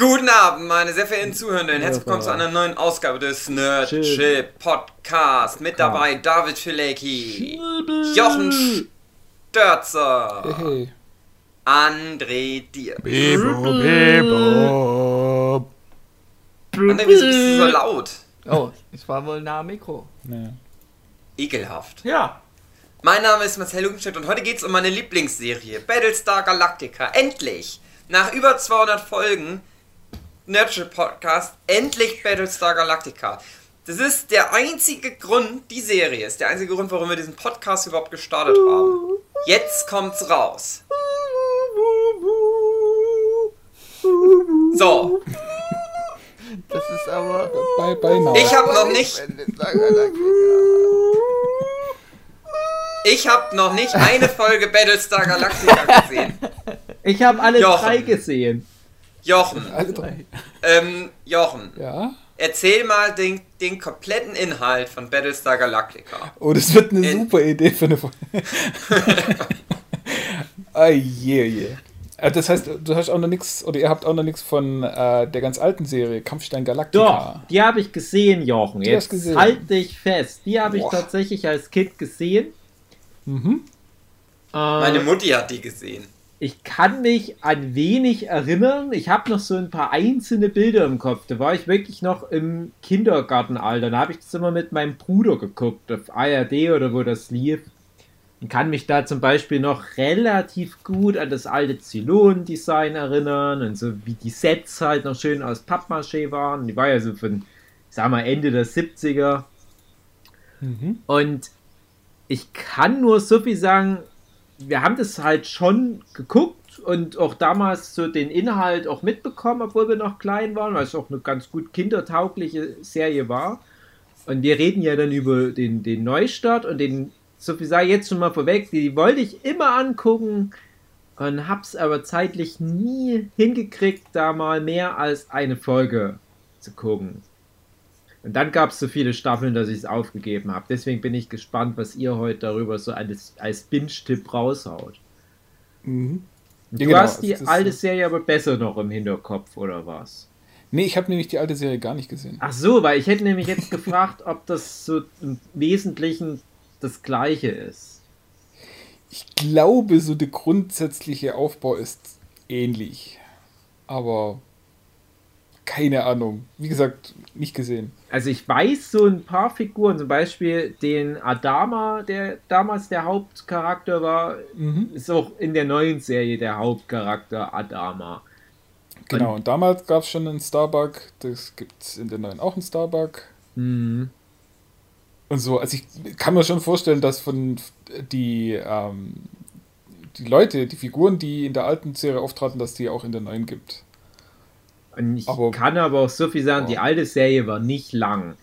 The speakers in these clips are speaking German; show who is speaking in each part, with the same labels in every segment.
Speaker 1: Guten Abend, meine sehr verehrten Zuhörenden. Herzlich willkommen zu einer neuen Ausgabe des Nerdship Podcast. Mit dabei David Filecki, Jochen Störzer,
Speaker 2: Hey.
Speaker 1: André Dier.
Speaker 2: Bebo, bebo.
Speaker 1: André, wieso bist du so laut?
Speaker 3: Oh, ich war wohl nah am Mikro.
Speaker 2: Ja.
Speaker 1: Ekelhaft.
Speaker 3: Ja.
Speaker 1: Mein Name ist Marcel Lugenstedt und heute geht es um meine Lieblingsserie, Battlestar Galactica. Endlich! Nach über 200 Folgen Nerdship Podcast, endlich Battlestar Galactica. Das ist der einzige Grund, die Serie ist der einzige Grund, warum wir diesen Podcast überhaupt gestartet haben. Jetzt kommt's raus. So,
Speaker 3: Das ist aber.
Speaker 2: Bye now.
Speaker 1: ich habe noch nicht, ich habe noch nicht eine Folge Battlestar Galactica gesehen.
Speaker 3: Ich habe alle
Speaker 1: Jochen.
Speaker 3: drei gesehen.
Speaker 1: Jochen,
Speaker 2: Alle drei.
Speaker 1: ähm, Jochen,
Speaker 2: Ja?
Speaker 1: erzähl mal den, den kompletten Inhalt von Battlestar Galactica.
Speaker 2: Oh, das wird eine
Speaker 1: In-
Speaker 2: super Idee für eine Folge. ah, je, je. Äh, Das heißt, du hast auch noch nichts, oder ihr habt auch noch nichts von äh, der ganz alten Serie, Kampfstein Galactica.
Speaker 3: Doch, die habe ich gesehen, Jochen.
Speaker 2: Die hast
Speaker 3: Jetzt
Speaker 2: gesehen.
Speaker 3: halt dich fest. Die habe ich tatsächlich als Kind gesehen.
Speaker 2: Mhm.
Speaker 1: Meine
Speaker 3: Äh,
Speaker 1: Mutti hat die gesehen.
Speaker 3: Ich kann mich an wenig erinnern. Ich habe noch so ein paar einzelne Bilder im Kopf. Da war ich wirklich noch im Kindergartenalter. Da habe ich das immer mit meinem Bruder geguckt, auf ARD oder wo das lief. Und kann mich da zum Beispiel noch relativ gut an das alte Zylon-Design erinnern und so wie die Sets halt noch schön aus Pappmaché waren. Die war ja so von, ich sag mal, Ende der 70er.
Speaker 2: Mhm.
Speaker 3: Und ich kann nur so viel sagen, wir haben das halt schon geguckt und auch damals so den Inhalt auch mitbekommen, obwohl wir noch klein waren, weil es auch eine ganz gut kindertaugliche Serie war. Und wir reden ja dann über den, den Neustart und den, so viel ich jetzt schon mal vorweg, die wollte ich immer angucken und hab's aber zeitlich nie hingekriegt, da mal mehr als eine Folge zu gucken. Und dann gab es so viele Staffeln, dass ich es aufgegeben habe. Deswegen bin ich gespannt, was ihr heute darüber so als, als Binge-Tipp raushaut.
Speaker 2: Mhm.
Speaker 3: Du
Speaker 2: genau,
Speaker 3: hast die alte Serie aber besser noch im Hinterkopf, oder was?
Speaker 2: Nee, ich habe nämlich die alte Serie gar nicht gesehen.
Speaker 3: Ach so, weil ich hätte nämlich jetzt gefragt, ob das so im Wesentlichen das gleiche ist.
Speaker 2: Ich glaube, so der grundsätzliche Aufbau ist ähnlich. Aber keine Ahnung. Wie gesagt, nicht gesehen.
Speaker 3: Also ich weiß so ein paar Figuren, zum Beispiel den Adama, der damals der Hauptcharakter war,
Speaker 2: Mhm.
Speaker 3: ist auch in der neuen Serie der Hauptcharakter Adama.
Speaker 2: Genau, und damals gab es schon einen Starbuck. Das gibt es in der neuen auch einen Starbuck.
Speaker 3: Mhm.
Speaker 2: Und so, also ich kann mir schon vorstellen, dass von die, ähm, die Leute, die Figuren, die in der alten Serie auftraten, dass die auch in der neuen gibt.
Speaker 3: Und ich
Speaker 2: Aber-
Speaker 3: kann aber auch so viel sagen, die
Speaker 2: Ja.
Speaker 3: alte Serie war nicht lang.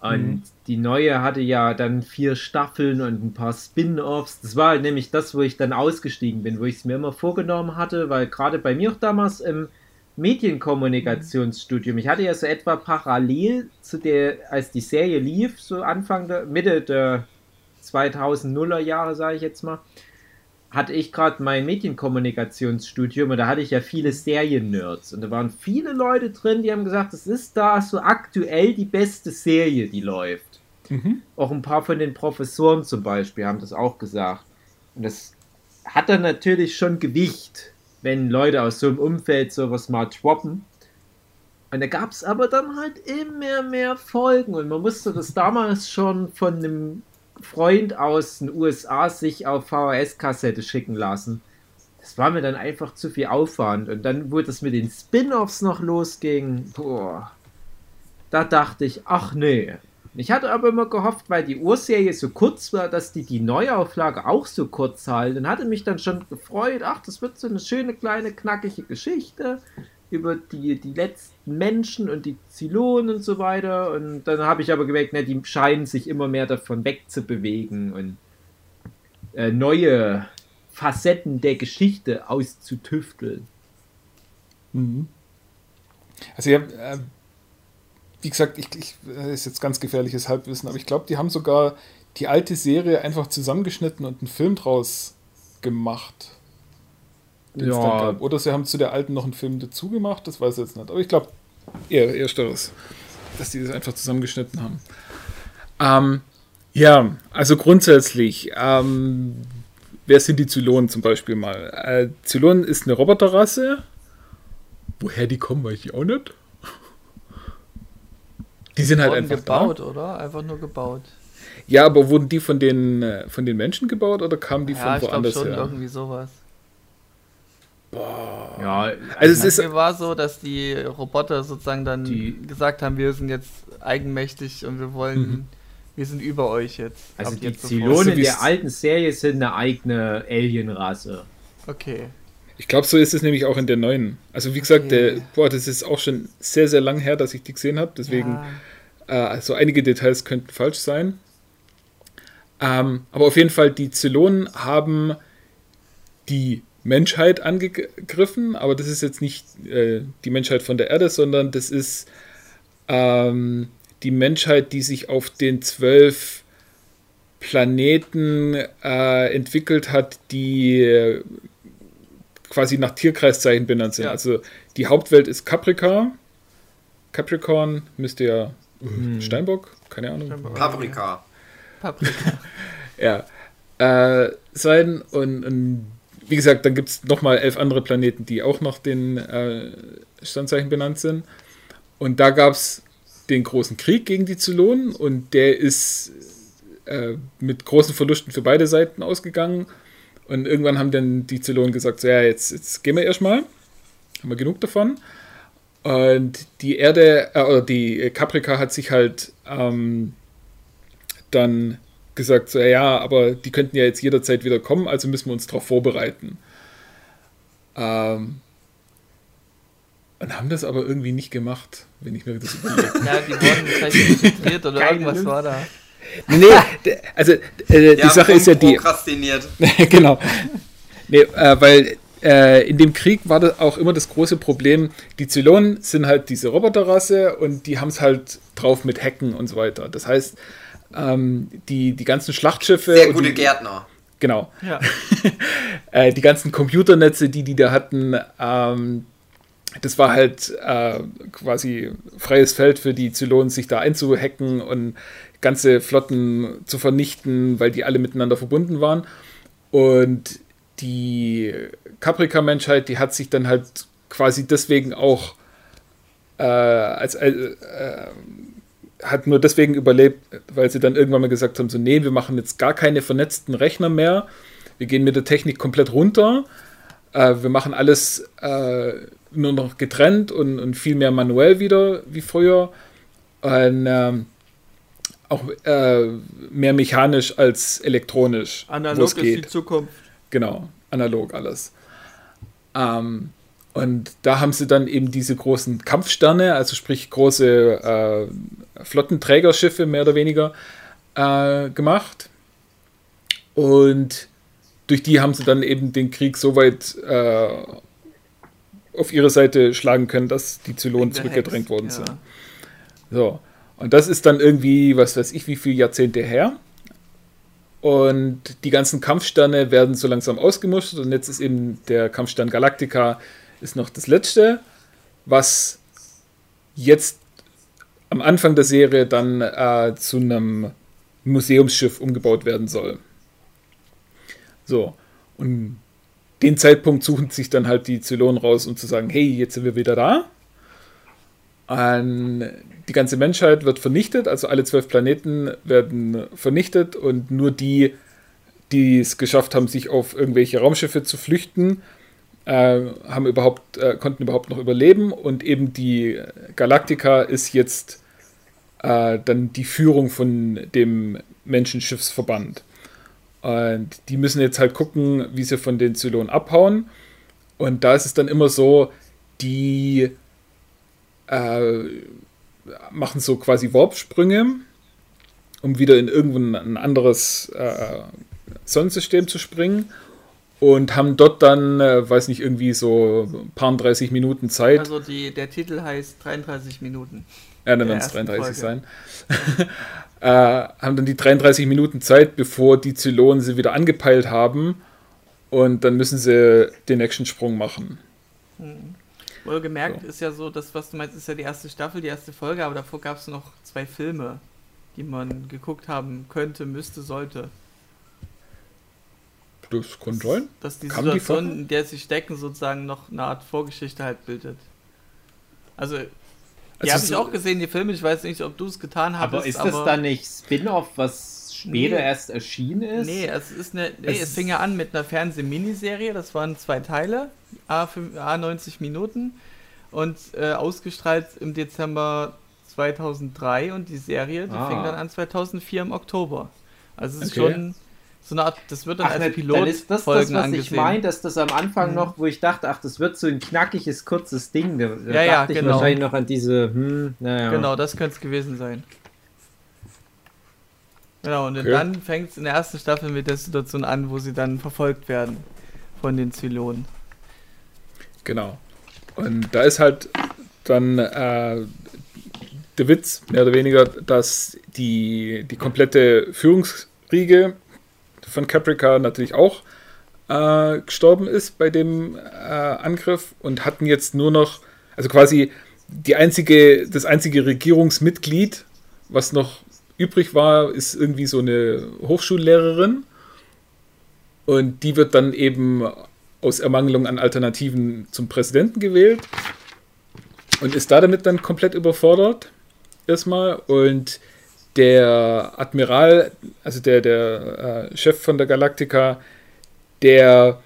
Speaker 3: Und
Speaker 2: Mhm.
Speaker 3: die neue hatte ja dann vier Staffeln und ein paar Spin-offs. Das war nämlich das, wo ich dann ausgestiegen bin, wo ich es mir immer vorgenommen hatte, weil gerade bei mir auch damals im Medienkommunikationsstudium, ich hatte ja so etwa parallel zu der, als die Serie lief, so Anfang der, Mitte der 2000er Jahre, sage ich jetzt mal, hatte ich gerade mein Medienkommunikationsstudium und da hatte ich ja viele Serien-Nerds und da waren viele Leute drin, die haben gesagt, das ist da so aktuell die beste Serie, die läuft.
Speaker 2: Mhm.
Speaker 3: Auch ein paar von den Professoren zum Beispiel haben das auch gesagt. Und das hat dann natürlich schon Gewicht, wenn Leute aus so einem Umfeld sowas mal droppen. Und da gab es aber dann halt immer mehr Folgen und man musste das damals schon von einem Freund aus den USA sich auf VHS-Kassette schicken lassen. Das war mir dann einfach zu viel Aufwand. Und dann, wo das mit den Spin-offs noch losging, boah, da dachte ich, ach nee. Ich hatte aber immer gehofft, weil die Urserie so kurz war, dass die die Neuauflage auch so kurz halten. Und hatte mich dann schon gefreut, ach, das wird so eine schöne, kleine, knackige Geschichte über die, die letzten Menschen und die Zylonen und so weiter. Und dann habe ich aber gemerkt, ne, die scheinen sich immer mehr davon wegzubewegen und äh, neue Facetten der Geschichte auszutüfteln.
Speaker 2: Mhm. Also ja, äh, wie gesagt, ich, ich äh, ist jetzt ganz gefährliches Halbwissen, aber ich glaube, die haben sogar die alte Serie einfach zusammengeschnitten und einen Film draus gemacht. Den es dann gab. Oder sie haben zu der alten noch einen Film dazu gemacht, das weiß ich jetzt nicht. Aber ich glaube, eher, eher Störres, dass die das einfach zusammengeschnitten haben. Ähm, ja, also grundsätzlich, ähm, wer sind die Zylonen zum Beispiel mal? Äh, Zylonen ist eine Roboterrasse. Woher die kommen, weiß ich auch nicht. Die sind halt einfach
Speaker 4: gebaut,
Speaker 2: da.
Speaker 4: oder? Einfach nur gebaut.
Speaker 2: Ja, aber wurden die von den, äh, von den Menschen gebaut oder kamen die
Speaker 4: ja,
Speaker 2: von woanders
Speaker 4: ich schon
Speaker 2: her?
Speaker 4: irgendwie sowas.
Speaker 2: Boah.
Speaker 3: Ja,
Speaker 2: Also es ist
Speaker 4: Mir war so, dass die Roboter sozusagen dann
Speaker 3: Die-
Speaker 4: gesagt haben, wir sind jetzt eigenmächtig und wir wollen,
Speaker 2: Mhm.
Speaker 4: wir sind über euch jetzt.
Speaker 3: Also die
Speaker 4: jetzt.
Speaker 3: Zylonen
Speaker 2: So
Speaker 3: der alten Serie sind eine eigene Alienrasse.
Speaker 4: Okay.
Speaker 2: Ich glaube, so ist es nämlich auch in der neuen. Also wie gesagt,
Speaker 4: Okay.
Speaker 2: der, boah, das ist auch schon sehr, sehr lang her, dass ich die gesehen habe. Deswegen,
Speaker 4: Ja.
Speaker 2: äh, also einige Details könnten falsch sein. Ähm, aber auf jeden Fall, die Zylonen haben die Menschheit angegriffen, aber das ist jetzt nicht äh, die Menschheit von der Erde, sondern das ist ähm, die Menschheit, die sich auf den zwölf Planeten äh, entwickelt hat, die äh, quasi nach Tierkreiszeichen benannt sind.
Speaker 4: Ja.
Speaker 2: Also die Hauptwelt ist Caprica. Capricorn müsste ja
Speaker 3: Mhm.
Speaker 2: Steinbock, keine Ahnung.
Speaker 4: Steinbock.
Speaker 1: Paprika.
Speaker 4: Paprika.
Speaker 2: Ja. Äh, sein und, und wie gesagt, dann gibt es nochmal elf andere Planeten, die auch nach den äh, Standzeichen benannt sind. Und da gab es den großen Krieg gegen die Zylonen und der ist äh, mit großen Verlusten für beide Seiten ausgegangen. Und irgendwann haben dann die Zylonen gesagt, so, ja, jetzt, jetzt gehen wir erstmal. Haben wir genug davon. Und die Erde, äh, oder die Caprica hat sich halt ähm, dann gesagt, so, ja, aber die könnten ja jetzt jederzeit wieder kommen, also müssen wir uns darauf vorbereiten. Ähm, und haben das aber irgendwie nicht gemacht, wenn ich mir das überlege.
Speaker 4: ja, die wurden vielleicht infiltriert oder
Speaker 3: Keine
Speaker 4: irgendwas
Speaker 3: Lust.
Speaker 4: war da.
Speaker 2: nee, also äh, die Sache ist ja die.
Speaker 1: Prokrastiniert.
Speaker 2: genau. Nee, äh, weil äh, in dem Krieg war das auch immer das große Problem, die Zylonen sind halt diese Roboterrasse und die haben es halt drauf mit Hacken und so weiter. Das heißt, ähm, die, die ganzen Schlachtschiffe.
Speaker 1: Sehr
Speaker 2: und
Speaker 1: gute
Speaker 2: die,
Speaker 1: Gärtner.
Speaker 2: Genau.
Speaker 4: Ja.
Speaker 2: äh, die ganzen Computernetze, die die da hatten, ähm, das war halt äh, quasi freies Feld für die Zylonen, sich da einzuhacken und ganze Flotten zu vernichten, weil die alle miteinander verbunden waren. Und die Caprica-Menschheit, die hat sich dann halt quasi deswegen auch äh, als äh, äh, hat nur deswegen überlebt, weil sie dann irgendwann mal gesagt haben, so nee, wir machen jetzt gar keine vernetzten Rechner mehr, wir gehen mit der Technik komplett runter, äh, wir machen alles äh, nur noch getrennt und, und viel mehr manuell wieder wie früher und ähm, auch äh, mehr mechanisch als elektronisch.
Speaker 4: Analog ist die
Speaker 2: geht.
Speaker 4: Zukunft.
Speaker 2: Genau, analog alles. Ähm, und da haben sie dann eben diese großen Kampfsterne, also sprich große äh, Flottenträgerschiffe mehr oder weniger äh, gemacht. Und durch die haben sie dann eben den Krieg so weit äh, auf ihre Seite schlagen können, dass die Zylonen zurückgedrängt worden
Speaker 4: ja.
Speaker 2: sind. So. Und das ist dann irgendwie, was weiß ich, wie viele Jahrzehnte her. Und die ganzen Kampfsterne werden so langsam ausgemustert. Und jetzt ist eben der Kampfstern Galactica ist noch das letzte, was jetzt am Anfang der Serie dann äh, zu einem Museumsschiff umgebaut werden soll. So. Und den Zeitpunkt suchen sich dann halt die Zylonen raus, um zu sagen, hey, jetzt sind wir wieder da. Und die ganze Menschheit wird vernichtet, also alle zwölf Planeten werden vernichtet und nur die, die es geschafft haben, sich auf irgendwelche Raumschiffe zu flüchten, äh, haben überhaupt, äh, konnten überhaupt noch überleben und eben die Galactica ist jetzt äh, dann die Führung von dem Menschenschiffsverband. Und die müssen jetzt halt gucken, wie sie von den Zylonen abhauen. Und da ist es dann immer so, die äh, machen so quasi Warpsprünge, um wieder in irgendein ein anderes äh, Sonnensystem zu springen. Und haben dort dann, äh, weiß nicht, irgendwie so ein paar 30 Minuten Zeit.
Speaker 4: Also die, der Titel heißt 33 Minuten.
Speaker 2: Ja, dann werden es
Speaker 4: ersten
Speaker 2: 33
Speaker 4: Folge.
Speaker 2: sein. äh, haben dann die 33 Minuten Zeit, bevor die Zylonen sie wieder angepeilt haben und dann müssen sie den nächsten Sprung machen.
Speaker 4: Wohlgemerkt
Speaker 2: So.
Speaker 4: ist ja so, das, was du meinst, ist ja die erste Staffel, die erste Folge, aber davor gab es noch zwei Filme, die man geguckt haben könnte, müsste, sollte.
Speaker 2: Das kann sein.
Speaker 4: Dass die
Speaker 2: die
Speaker 4: Situation,
Speaker 2: vorher?
Speaker 4: in der sie stecken, sozusagen noch eine Art Vorgeschichte halt bildet. Also, die
Speaker 2: Also
Speaker 4: habe ich auch gesehen, die Filme. Ich weiß nicht, ob du es getan hast.
Speaker 3: Aber ist das dann nicht Spin-off, was später
Speaker 4: Nee.
Speaker 3: erst erschienen ist?
Speaker 4: Nee, es ist eine. Nee,
Speaker 3: Es
Speaker 4: es, fing ja an mit einer Fernseh-Miniserie, das waren zwei Teile, A, fünf- A 90 Minuten und äh, ausgestrahlt im Dezember 2003 und die Serie, die
Speaker 3: Ah.
Speaker 4: fing dann an 2004 im Oktober. Also es ist
Speaker 2: Okay.
Speaker 4: schon so eine Art, das wird dann
Speaker 3: Ach,
Speaker 4: als
Speaker 3: ne,
Speaker 4: Pilot
Speaker 3: dann ist das das,
Speaker 4: Folgen
Speaker 3: was
Speaker 4: angesehen.
Speaker 3: ich meine, dass das am Anfang
Speaker 4: Mhm.
Speaker 3: noch, wo ich dachte, ach, das wird so ein knackiges, kurzes Ding. Da, da
Speaker 4: Ja, ja,
Speaker 3: dachte ich
Speaker 4: genau.
Speaker 3: wahrscheinlich noch an diese, hm, naja.
Speaker 4: Genau, das könnte es gewesen sein. Genau, und
Speaker 2: Okay.
Speaker 4: dann fängt es in der ersten Staffel mit der Situation an, wo sie dann verfolgt werden von den Zylonen.
Speaker 2: Genau. Und da ist halt dann äh, der Witz, mehr oder weniger, dass die, die komplette Führungsriege von Caprica natürlich auch äh, gestorben ist bei dem äh, Angriff und hatten jetzt nur noch, also quasi die einzige, das einzige Regierungsmitglied, was noch übrig war, ist irgendwie so eine Hochschullehrerin. Und die wird dann eben aus Ermangelung an Alternativen zum Präsidenten gewählt und ist da damit dann komplett überfordert. Erstmal. Und der Admiral, also der, der äh, Chef von der Galactica, der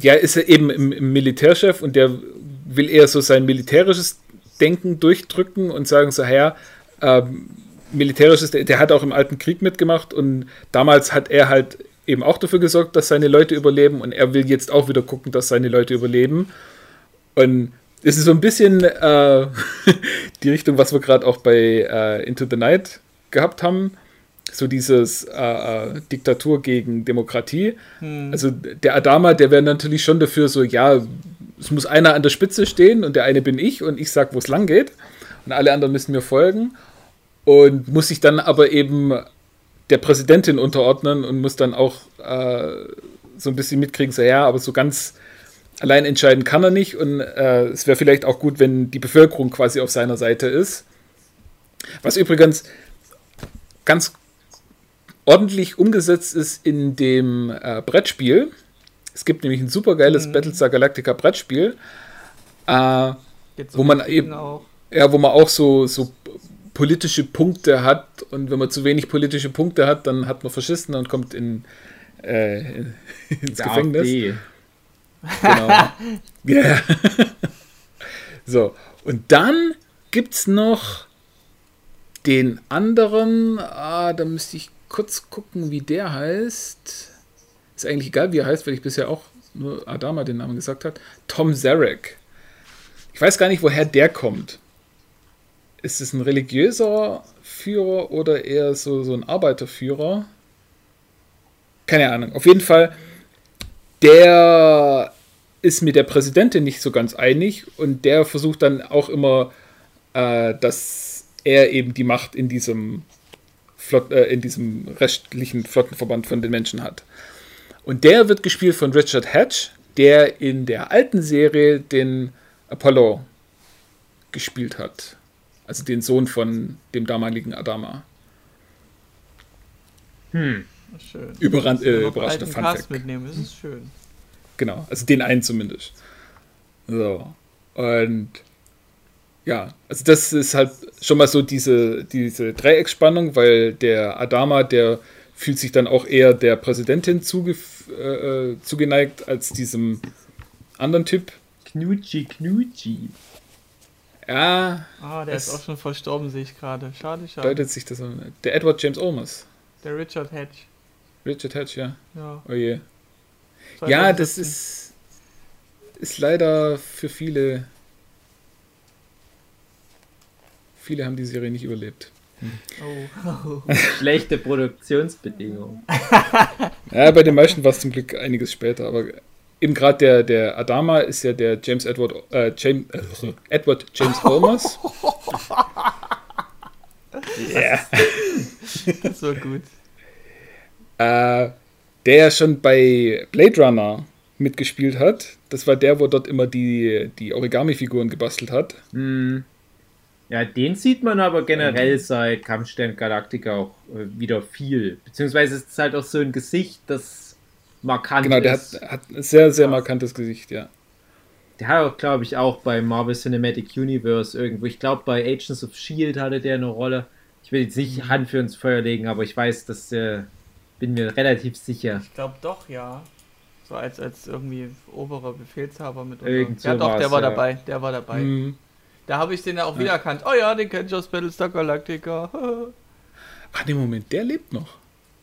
Speaker 2: ja, ist eben im, im Militärchef und der will eher so sein militärisches Denken durchdrücken und sagen so, ja, ähm, militärisches, der, der hat auch im Alten Krieg mitgemacht und damals hat er halt eben auch dafür gesorgt, dass seine Leute überleben und er will jetzt auch wieder gucken, dass seine Leute überleben. Und es ist so ein bisschen äh, die Richtung, was wir gerade auch bei äh, Into the Night gehabt haben. So dieses äh, äh, Diktatur gegen Demokratie. Also der Adama, der wäre natürlich schon dafür so, ja, es muss einer an der Spitze stehen und der eine bin ich und ich sag, wo es lang geht. Und alle anderen müssen mir folgen. Und muss sich dann aber eben der Präsidentin unterordnen und muss dann auch äh, so ein bisschen mitkriegen, so ja, aber so ganz allein entscheiden kann er nicht. Und äh, es wäre vielleicht auch gut, wenn die Bevölkerung quasi auf seiner Seite ist. Was übrigens ganz ordentlich umgesetzt ist in dem äh, Brettspiel. Es gibt nämlich ein supergeiles
Speaker 4: Mhm.
Speaker 2: Battlestar Galactica Brettspiel, äh, Wo man
Speaker 4: so
Speaker 2: eben-
Speaker 4: auch.
Speaker 2: ja, wo man auch so, so politische Punkte hat und wenn man zu wenig politische Punkte hat, dann hat man Faschisten und kommt in, äh, ins Gefängnis.
Speaker 3: AfD.
Speaker 2: Genau. Ja. so, und dann gibt es noch den anderen, ah, da müsste ich kurz gucken, wie der heißt. Ist eigentlich egal, wie er heißt, weil ich bisher auch nur Adama den Namen gesagt hat. Tom Zarek. Ich weiß gar nicht, woher der kommt. Ist es ein religiöser Führer oder eher so, so ein Arbeiterführer? Keine Ahnung. Auf jeden Fall, der ist mit der Präsidentin nicht so ganz einig und der versucht dann auch immer, äh, dass er eben die Macht in diesem, Flott, äh, in diesem rechtlichen Flottenverband von den Menschen hat. Und der wird gespielt von Richard Hatch, der in der alten Serie den Apollo gespielt hat. Also den Sohn von dem damaligen Adama.
Speaker 3: Hm.
Speaker 4: Schön.
Speaker 2: Überran äh,
Speaker 4: alten
Speaker 2: Fun
Speaker 4: Cast
Speaker 2: Fact.
Speaker 4: mitnehmen, das ist schön.
Speaker 2: Genau, also den einen zumindest. So. Und ja, also das ist halt schon mal so diese, diese Dreiecksspannung, weil der Adama, der fühlt sich dann auch eher der Präsidentin zuge äh, zugeneigt als diesem anderen Typ.
Speaker 3: Knutschi, Knutschi.
Speaker 2: Ja,
Speaker 4: Ah, der ist auch schon verstorben, sehe ich gerade. Schade, schade.
Speaker 2: deutet sich das an. Der Edward James Olmos.
Speaker 4: Der Richard Hatch.
Speaker 2: Richard Hatch, ja.
Speaker 4: Ja,
Speaker 2: Oh je. Ja, das
Speaker 4: 2017.
Speaker 2: ist, ist leider für viele. Viele haben die Serie nicht überlebt.
Speaker 4: Oh.
Speaker 3: Schlechte Produktionsbedingungen.
Speaker 2: Ja, bei den meisten war es zum Glück einiges später, aber eben gerade der, der Adama ist ja der James Edward, äh, James, äh, Edward James Olmos. Ja.
Speaker 4: Das war gut.
Speaker 2: Äh, der ja schon bei Blade Runner mitgespielt hat. Das war der, wo dort immer die, die Origami-Figuren gebastelt hat.
Speaker 3: Hm. Ja, den sieht man aber generell seit Kampfstern Galactica auch äh, wieder viel. Beziehungsweise ist es halt auch so ein Gesicht, das markant
Speaker 2: Genau, der
Speaker 3: ist.
Speaker 2: hat, hat ein sehr, sehr markantes Gesicht, ja.
Speaker 3: Der hat auch, glaube ich, auch bei Marvel Cinematic Universe irgendwo. Ich glaube, bei Agents of Shield hatte der eine Rolle. Ich will jetzt nicht Hand für ins Feuer legen, aber ich weiß, dass äh, bin mir relativ sicher.
Speaker 4: Ich glaube doch, ja. So als, als irgendwie oberer Befehlshaber mit.
Speaker 3: Irgend
Speaker 4: ja, doch, der war
Speaker 3: ja.
Speaker 4: dabei. Der war dabei.
Speaker 2: Mhm.
Speaker 4: Da habe ich den ja auch wiedererkannt. Oh ja, den kennt ich aus Battlestar Galactica.
Speaker 2: Ach nee, Moment, der lebt noch.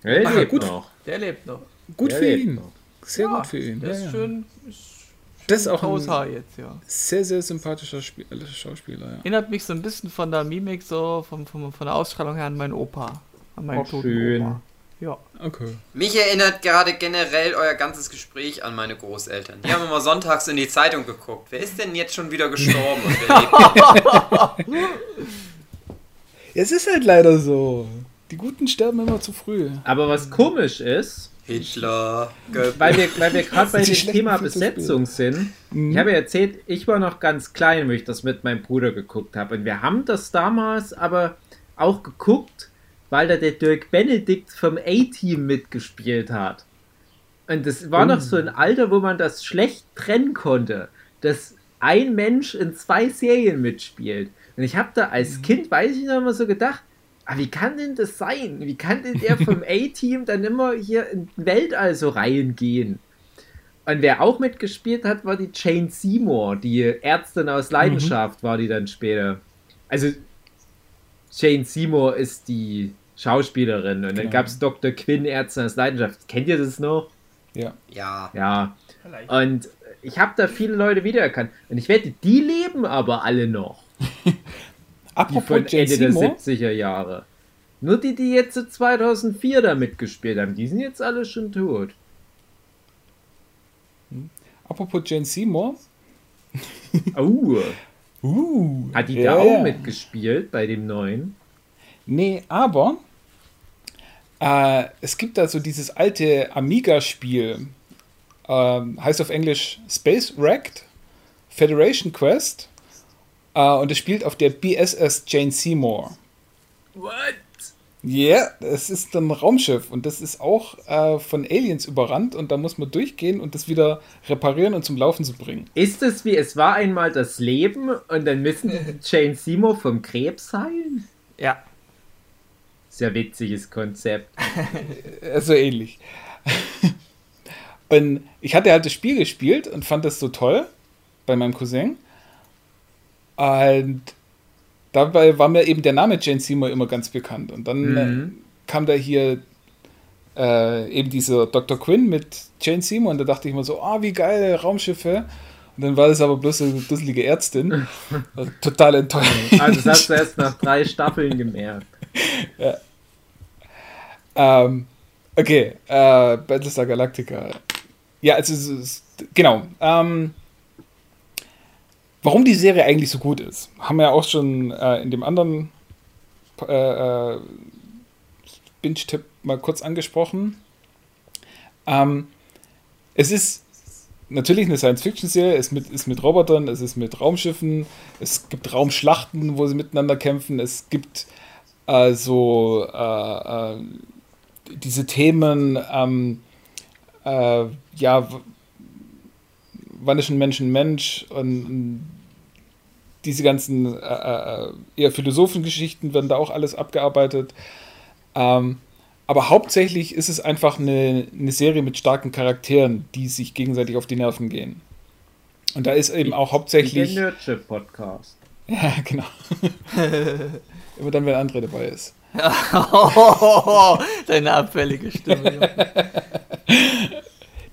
Speaker 3: Ja,
Speaker 2: Ah,
Speaker 3: lebt
Speaker 2: gut.
Speaker 3: noch.
Speaker 4: Der lebt noch.
Speaker 2: Gut
Speaker 3: Der
Speaker 2: für ihn.
Speaker 3: noch.
Speaker 2: Sehr
Speaker 4: Ja,
Speaker 2: gut für ihn.
Speaker 4: Der
Speaker 2: Ja,
Speaker 4: ist
Speaker 2: ja.
Speaker 4: schön. Ist
Speaker 2: Das ist auch ein
Speaker 4: jetzt, ja.
Speaker 2: sehr, sehr sympathischer Spiel äh, Schauspieler, ja.
Speaker 4: Erinnert mich so ein bisschen von der Mimik, so vom, vom, von der Ausstrahlung her an meinen Opa. An meinen
Speaker 3: Oh,
Speaker 4: toten
Speaker 3: schön.
Speaker 4: Opa. Ja.
Speaker 2: Okay.
Speaker 1: Mich erinnert gerade generell euer ganzes Gespräch an meine Großeltern. Die haben immer sonntags in die Zeitung geguckt. Wer ist denn jetzt schon wieder gestorben und wer lebt?
Speaker 2: Es ist halt leider so. Die Guten sterben immer zu früh.
Speaker 3: Aber was komisch ist,
Speaker 1: Hitler.
Speaker 3: Weil wir, weil wir gerade bei dem Thema. Besetzung sind.
Speaker 2: Mhm.
Speaker 3: Ich habe ja erzählt, ich war noch ganz klein, wo ich das mit meinem Bruder geguckt habe. Und wir haben das damals aber auch geguckt, weil da der Dirk Benedikt vom A-Team mitgespielt hat. Und das war noch so ein Alter, wo man das schlecht trennen konnte, dass ein Mensch in zwei Serien mitspielt. Und ich habe da als Kind, weiß ich noch mal so gedacht, ah, wie kann denn das sein? Wie kann denn der vom A-Team dann immer hier in Weltall so reingehen? Und wer auch mitgespielt hat, war die Jane Seymour, die Ärztin aus Leidenschaft war die dann später. Also Jane Seymour ist die Schauspielerin und dann
Speaker 2: Genau.
Speaker 3: gab es Dr. Quinn, Ärztin aus Leidenschaft. Kennt ihr das noch?
Speaker 2: Ja.
Speaker 1: Ja.
Speaker 3: Ja.
Speaker 4: Vielleicht.
Speaker 3: Und ich habe da viele Leute wiedererkannt. Und ich wette, die leben aber alle noch. Die
Speaker 2: Apropos
Speaker 3: von
Speaker 2: Jane
Speaker 3: Ende der
Speaker 2: Seymour.
Speaker 3: 70er Jahre. Nur die, die jetzt so 2004 da mitgespielt haben, die sind jetzt alle schon tot.
Speaker 2: Apropos Jane Seymour.
Speaker 3: Au,
Speaker 2: Uh,
Speaker 3: hat die
Speaker 2: ja,
Speaker 3: da auch
Speaker 2: ja.
Speaker 3: mitgespielt bei dem neuen?
Speaker 2: Nee, aber äh, es gibt da so dieses alte Amiga-Spiel. Ähm, heißt auf Englisch Space Wrecked Federation Quest. Äh, und es spielt auf der BSS Jane Seymour.
Speaker 3: What?
Speaker 2: Ja, yeah, es ist ein Raumschiff und das ist auch äh, von Aliens überrannt und da muss man durchgehen und das wieder reparieren und zum Laufen zu bringen.
Speaker 3: Ist es wie es war einmal das Leben und dann müssen Jane Seymour vom Krebs heilen?
Speaker 4: Ja.
Speaker 3: Sehr witziges Konzept.
Speaker 2: So ähnlich. und ich hatte halt das Spiel gespielt und fand das so toll bei meinem Cousin. Und dabei war mir eben der Name Jane Seymour immer ganz bekannt. Und dann äh,
Speaker 3: Mhm.
Speaker 2: kam da hier äh, eben dieser Dr. Quinn mit Jane Seymour und da dachte ich mir so, ah, wie geil, Raumschiffe. Und dann war das aber bloß eine dusselige Ärztin. Also total enttäuscht.
Speaker 3: Also das hast du erst nach drei Staffeln gemerkt.
Speaker 2: Ähm, okay, äh, Battlestar Galactica. Ja, also es ist, genau. Ähm, warum die Serie eigentlich so gut ist, haben wir ja auch schon äh, in dem anderen äh, äh, Binge-Tipp mal kurz angesprochen. Ähm, es ist natürlich eine Science-Fiction-Serie, es mit, ist mit Robotern, es ist mit Raumschiffen, es gibt Raumschlachten, wo sie miteinander kämpfen, es gibt äh, so äh, äh, diese Themen, ähm, äh, ja, wann ist ein Mensch ein Mensch und, und diese ganzen äh, äh, eher Philosophengeschichten werden da auch alles abgearbeitet. Ähm, aber hauptsächlich ist es einfach eine, eine Serie mit starken Charakteren, die sich gegenseitig auf die Nerven gehen. Und da ist eben auch hauptsächlich.
Speaker 3: der Nerdship-Podcast.
Speaker 2: Ja, genau. Immer dann, wenn André dabei ist.
Speaker 4: Deine abfällige Stimme.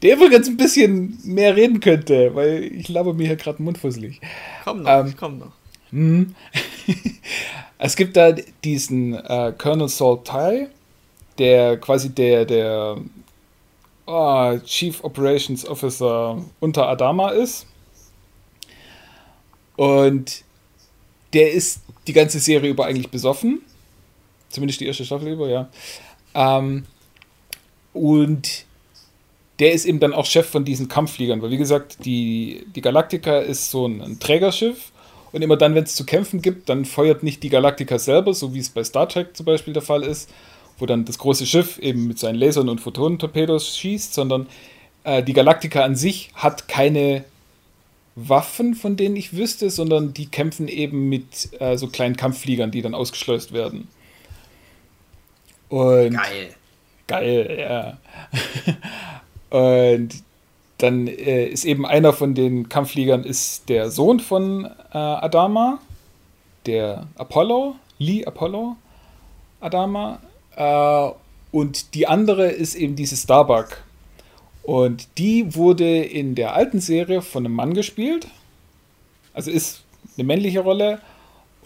Speaker 2: Der übrigens ein bisschen mehr reden könnte, weil ich laber mir hier gerade mundfusselig.
Speaker 4: Komm noch,
Speaker 2: Ähm,
Speaker 4: ich komm noch.
Speaker 2: Hm. es gibt da diesen äh, Colonel Saul Ty, der quasi der, der ah, Chief Operations Officer unter Adama ist. Und der ist die ganze Serie über eigentlich besoffen. Zumindest die erste Staffel über, ja. Ähm, und der ist eben dann auch Chef von diesen Kampffliegern, weil wie gesagt, die, die Galactica ist so ein, ein Trägerschiff und immer dann, wenn es zu kämpfen gibt, dann feuert nicht die Galactica selber, so wie es bei Star Trek zum Beispiel der Fall ist, wo dann das große Schiff eben mit seinen Lasern und Photonentorpedos schießt, sondern äh, die Galactica an sich hat keine Waffen, von denen ich wüsste, sondern die kämpfen eben mit äh, so kleinen Kampffliegern, die dann ausgeschleust werden. Und
Speaker 1: Geil.
Speaker 2: Geil, ja. Und dann äh, ist eben einer von den Kampffliegern ist der Sohn von äh, Adama, der Apollo, Lee Apollo Adama. Äh, und die andere ist eben diese Starbuck. Und die wurde in der alten Serie von einem Mann gespielt. Also ist eine männliche Rolle.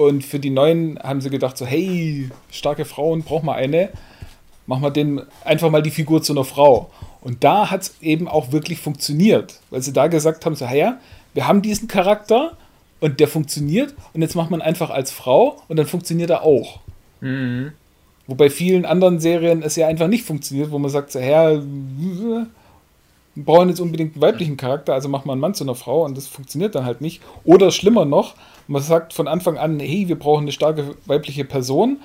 Speaker 2: Und für die neuen haben sie gedacht, so, hey, starke Frauen, braucht mal eine. Machen wir den einfach mal die Figur zu einer Frau. Und da hat es eben auch wirklich funktioniert. Weil sie da gesagt haben, so, hey, ja, wir haben diesen Charakter und der funktioniert. Und jetzt macht man einfach als Frau und dann funktioniert er auch.
Speaker 3: Mhm.
Speaker 2: Wo bei vielen anderen Serien es ja einfach nicht funktioniert, wo man sagt, so, Herr, wir brauchen jetzt unbedingt einen weiblichen Charakter, also macht man einen Mann zu einer Frau und das funktioniert dann halt nicht. Oder schlimmer noch, man sagt von Anfang an, hey, wir brauchen eine starke weibliche Person.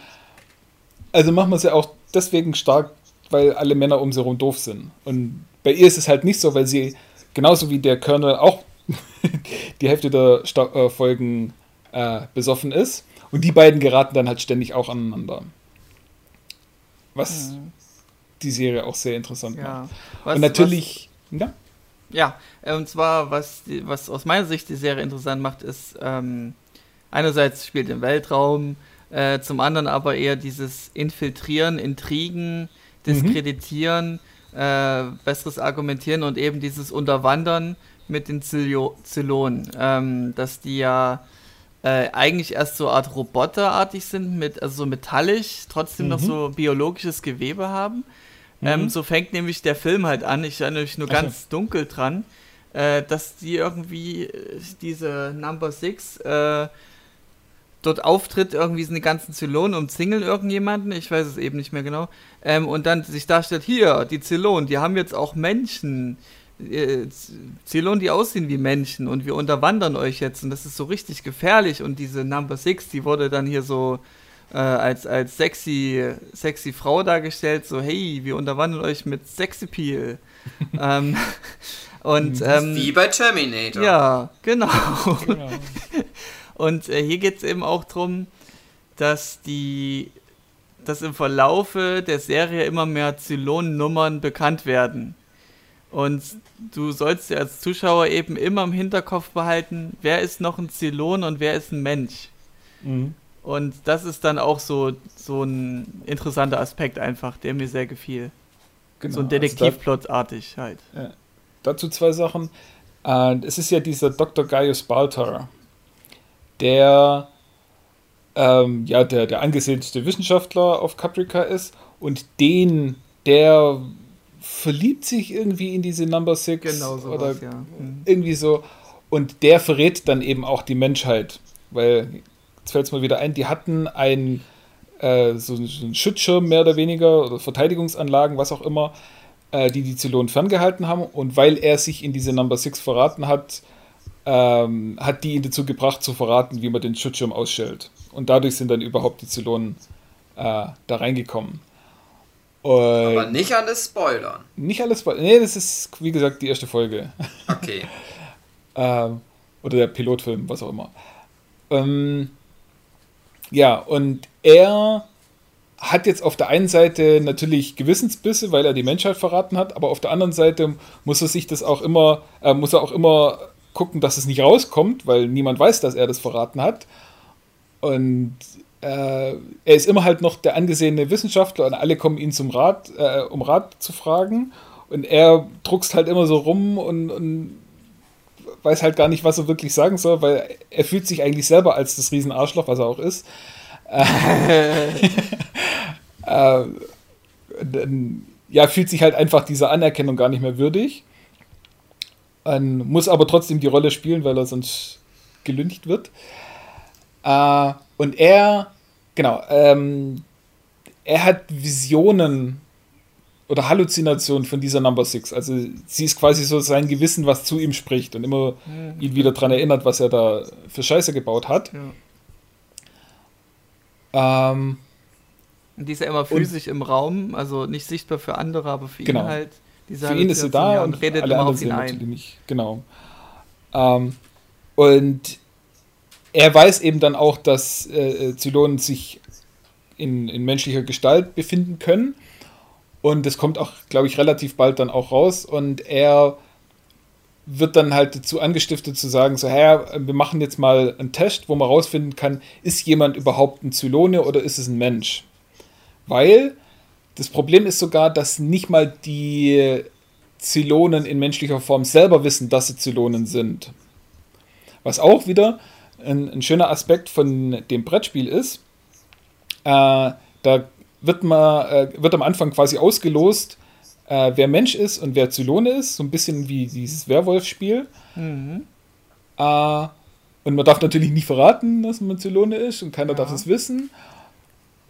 Speaker 2: Also machen wir sie auch deswegen stark, weil alle Männer um sie herum doof sind. Und bei ihr ist es halt nicht so, weil sie genauso wie der Colonel auch die Hälfte der Sta äh, Folgen äh, besoffen ist. Und die beiden geraten dann halt ständig auch aneinander. Was
Speaker 4: Mhm.
Speaker 2: die Serie auch sehr interessant
Speaker 4: Ja.
Speaker 2: macht.
Speaker 4: Was,
Speaker 2: Und natürlich, ja,
Speaker 4: Ja, und zwar, was, die, was aus meiner Sicht die Serie interessant macht, ist, ähm, einerseits spielt im Weltraum, äh, zum anderen aber eher dieses Infiltrieren, Intrigen, Diskreditieren, äh, besseres Argumentieren und eben dieses Unterwandern mit den Zylonen, ähm, dass die ja äh, eigentlich erst so eine Art roboterartig sind, mit, also so metallisch, trotzdem noch
Speaker 2: Mhm.
Speaker 4: so biologisches Gewebe haben. Ähm, so fängt nämlich der Film halt an. Ich erinnere mich nur
Speaker 2: Ach so.
Speaker 4: ganz dunkel dran, äh, dass die irgendwie äh, diese Number Six äh, dort auftritt, irgendwie sind die ganzen Zylonen umzingeln irgendjemanden, ich weiß es eben nicht mehr genau, ähm, und dann sich darstellt, hier, die Zylonen, die haben jetzt auch Menschen, äh, Zylonen, die aussehen wie Menschen und wir unterwandern euch jetzt. Und das ist so richtig gefährlich. Und diese Number Six, die wurde dann hier so äh, als, als sexy, sexy Frau dargestellt, so hey, wir unterwandern euch mit Sexappeal. ähm, und ähm,
Speaker 1: Wie bei Terminator.
Speaker 4: ja, genau.
Speaker 2: genau.
Speaker 4: Und äh, hier geht es eben auch darum, dass die dass im Verlaufe der Serie immer mehr Zylonennummern bekannt werden. Und du sollst dir als Zuschauer eben immer im Hinterkopf behalten, wer ist noch ein Zylon und wer ist ein Mensch.
Speaker 2: Mhm.
Speaker 4: Und das ist dann auch so, so ein interessanter Aspekt einfach, der mir sehr gefiel.
Speaker 2: Genau.
Speaker 4: so ein
Speaker 2: Also da-
Speaker 4: Detektivplotartig halt.
Speaker 2: dazu zwei Sachen. Äh, es ist ja dieser Dr. Gaius Baltar, der ähm, ja der, der angesehenste Wissenschaftler auf Caprica ist und den, der verliebt sich irgendwie in diese Number Six
Speaker 4: Genau so
Speaker 2: oder
Speaker 4: ja. Mhm.
Speaker 2: irgendwie so und der verrät dann eben auch die Menschheit, weil jetzt fällt es mal wieder ein, die hatten ein äh, so, einen Schutzschirm mehr oder weniger oder Verteidigungsanlagen, was auch immer, äh, die die Zylonen ferngehalten haben. Und weil er sich in diese Number 6 verraten hat, ähm, hat die ihn dazu gebracht zu verraten, wie man den Schutzschirm ausstellt. Und dadurch sind dann überhaupt die Zylonen äh, da reingekommen.
Speaker 1: Aber
Speaker 2: Und
Speaker 1: nicht alles spoilern.
Speaker 2: nicht alles, nee, das ist wie gesagt die erste Folge.
Speaker 1: Okay.
Speaker 2: Ähm, oder der Pilotfilm, was auch immer. Ähm, ja, und er hat jetzt auf der einen Seite natürlich Gewissensbisse, weil er die Menschheit verraten hat, aber auf der anderen Seite muss er sich das auch immer, äh, muss er auch immer gucken, dass es nicht rauskommt, weil niemand weiß, dass er das verraten hat. Und äh, er ist immer halt noch der angesehene Wissenschaftler und alle kommen ihn zum Rat, äh, um Rat zu fragen. Und er druckst halt immer so rum und, und weiß halt gar nicht, was er wirklich sagen soll, weil er fühlt sich eigentlich selber als das Riesenarschloch, was er auch ist. äh, dann, ja, fühlt sich halt einfach dieser Anerkennung gar nicht mehr würdig. Ähm, muss aber trotzdem die Rolle spielen, weil er sonst gelüncht wird. Äh, und er, genau, ähm, er hat Visionen oder Halluzination von dieser Number Six. Also sie ist quasi so sein Gewissen, was zu ihm spricht und immer mhm. ihn wieder daran erinnert, was er da für Scheiße gebaut hat.
Speaker 4: Ja. Ähm, und die ist ja immer physisch im Raum, also nicht sichtbar für andere, aber für
Speaker 2: genau.
Speaker 4: ihn halt.
Speaker 2: für ihn ist sie da und, und redet alle immer auf ihn ein. Nicht. Genau. Ähm, und er weiß eben dann auch, dass äh, Zylonen sich in, in menschlicher Gestalt befinden können und das kommt auch, glaube ich, relativ bald dann auch raus. Und er wird dann halt dazu angestiftet zu sagen, so, Herr, wir machen jetzt mal einen Test, wo man rausfinden kann, ist jemand überhaupt ein Zylone oder ist es ein Mensch? Weil das Problem ist sogar, dass nicht mal die Zylonen in menschlicher Form selber wissen, dass sie Zylonen sind. Was auch wieder ein, ein schöner Aspekt von dem Brettspiel ist. Äh, da wird, man, äh, wird am Anfang quasi ausgelost, äh, wer Mensch ist und wer Zylone ist. So ein bisschen wie dieses Werwolf-Spiel. Mhm. Äh, und man darf natürlich nicht verraten, dass man Zylone ist und keiner ja. darf es wissen.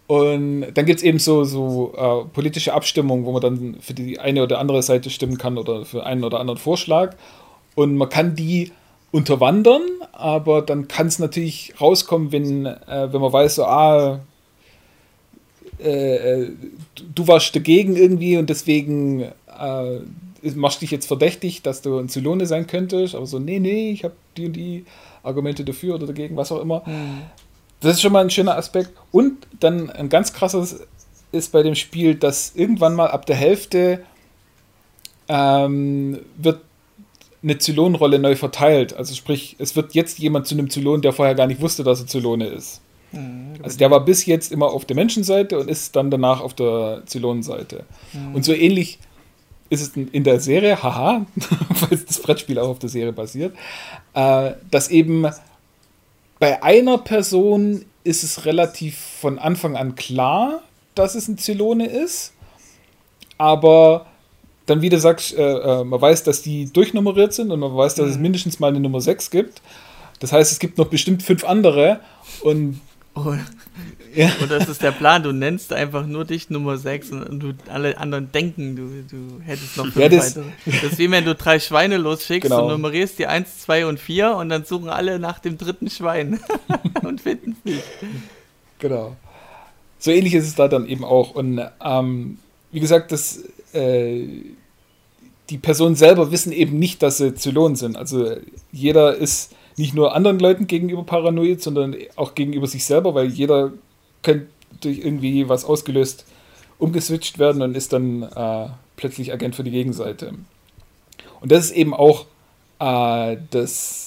Speaker 2: Und dann gibt es eben so, so äh, politische Abstimmungen, wo man dann für die eine oder andere Seite stimmen kann oder für einen oder anderen Vorschlag. Und man kann die unterwandern, aber dann kann es natürlich rauskommen, wenn, äh, wenn man weiß, so, ah, äh, äh, du warst dagegen irgendwie und deswegen äh, machst dich jetzt verdächtig, dass du ein Zylone sein könntest, aber so, nee, nee, ich habe die und die Argumente dafür oder dagegen, was auch immer. Mhm. Das ist schon mal ein schöner Aspekt. Und dann ein ganz krasses ist bei dem Spiel, dass irgendwann mal ab der Hälfte ähm, wird eine Zylonenrolle neu verteilt. Also sprich, es wird jetzt jemand zu einem Zylon, der vorher gar nicht wusste, dass er Zylone ist. Mhm, also der war bis jetzt immer auf der Menschenseite und ist dann danach auf der Zylonenseite. Mhm. Und so ähnlich ist es in der Serie, haha, weil das Brettspiel auch auf der Serie basiert, äh, dass eben bei einer Person ist es relativ von Anfang an klar, dass es ein Zylone ist, aber dann wieder sagst, äh, äh, man weiß, dass die durchnummeriert sind und man weiß, dass mhm. es mindestens mal eine Nummer 6 gibt. Das heißt, es gibt noch bestimmt fünf andere und
Speaker 4: Oh. Ja. Und das ist der Plan, du nennst einfach nur dich Nummer 6 und, du, alle anderen denken, du, du hättest noch fünf ja, das, weitere. Das ist wie wenn du drei Schweine losschickst genau. und nummerierst die 1, 2 und 4 und dann suchen alle nach dem dritten Schwein und finden es nicht.
Speaker 2: Genau. So ähnlich ist es da dann eben auch. Und ähm, wie gesagt, das, äh, die Personen selber wissen eben nicht, dass sie Zylonen sind. Also jeder ist nicht nur anderen Leuten gegenüber paranoid, sondern auch gegenüber sich selber, weil jeder könnte durch irgendwie was ausgelöst umgeswitcht werden und ist dann äh, plötzlich Agent für die Gegenseite. Und das ist eben auch äh, das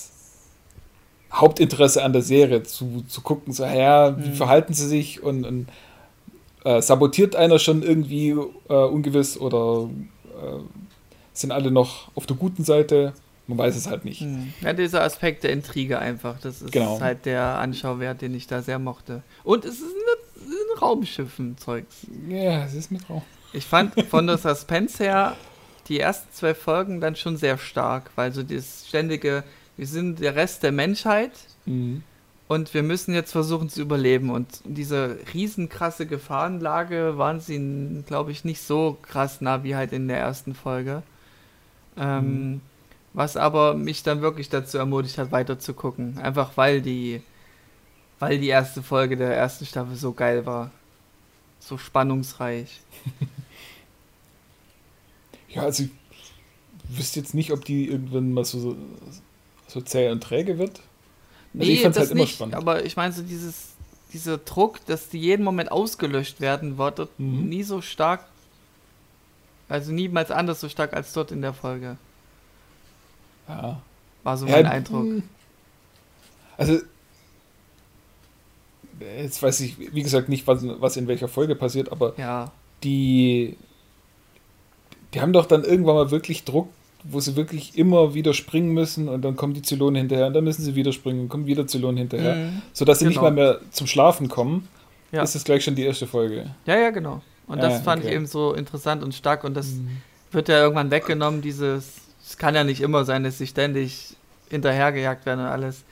Speaker 2: Hauptinteresse an der Serie, zu, zu gucken, so, ja, wie mhm. verhalten sie sich und, und äh, sabotiert einer schon irgendwie äh, ungewiss oder äh, sind alle noch auf der guten Seite? Man weiß es halt nicht. Hm.
Speaker 4: Ja, dieser Aspekt der Intrige einfach. Das ist genau. halt der Anschauwert, den ich da sehr mochte. Und es ist ein, ein Raumschiffen-Zeugs.
Speaker 2: Ja, es ist mit Raum.
Speaker 4: Ich fand von der Suspense her die ersten zwei Folgen dann schon sehr stark, weil so das ständige, wir sind der Rest der Menschheit mhm. und wir müssen jetzt versuchen zu überleben. Und diese riesenkrasse Gefahrenlage waren sie, glaube ich, nicht so krass nah wie halt in der ersten Folge. Ähm, mhm. Was aber mich dann wirklich dazu ermutigt hat, weiter zu gucken. Einfach weil die, weil die erste Folge der ersten Staffel so geil war. So spannungsreich.
Speaker 2: ja, also ich wüsste jetzt nicht, ob die irgendwann mal so, so zäh und träge wird.
Speaker 4: Also nee, ich fand's das halt immer nicht, spannend. Aber ich meine, so dieses, dieser Druck, dass die jeden Moment ausgelöscht werden, war dort mhm. nie so stark. Also niemals anders so stark als dort in der Folge. Ja. War so mein ja, Eindruck. Hm.
Speaker 2: Also, jetzt weiß ich, wie gesagt, nicht, was, was in welcher Folge passiert, aber
Speaker 4: ja.
Speaker 2: die, die haben doch dann irgendwann mal wirklich Druck, wo sie wirklich immer wieder springen müssen und dann kommen die Zylonen hinterher und dann müssen sie wieder springen und kommen wieder Zylonen hinterher, mhm. sodass sie genau. nicht mal mehr zum Schlafen kommen. Ja. Ist das gleich schon die erste Folge.
Speaker 4: Ja, ja, genau. Und das ja, fand okay. ich eben so interessant und stark und das mhm. wird ja irgendwann weggenommen, dieses es kann ja nicht immer sein, dass sie ständig hinterhergejagt werden und alles.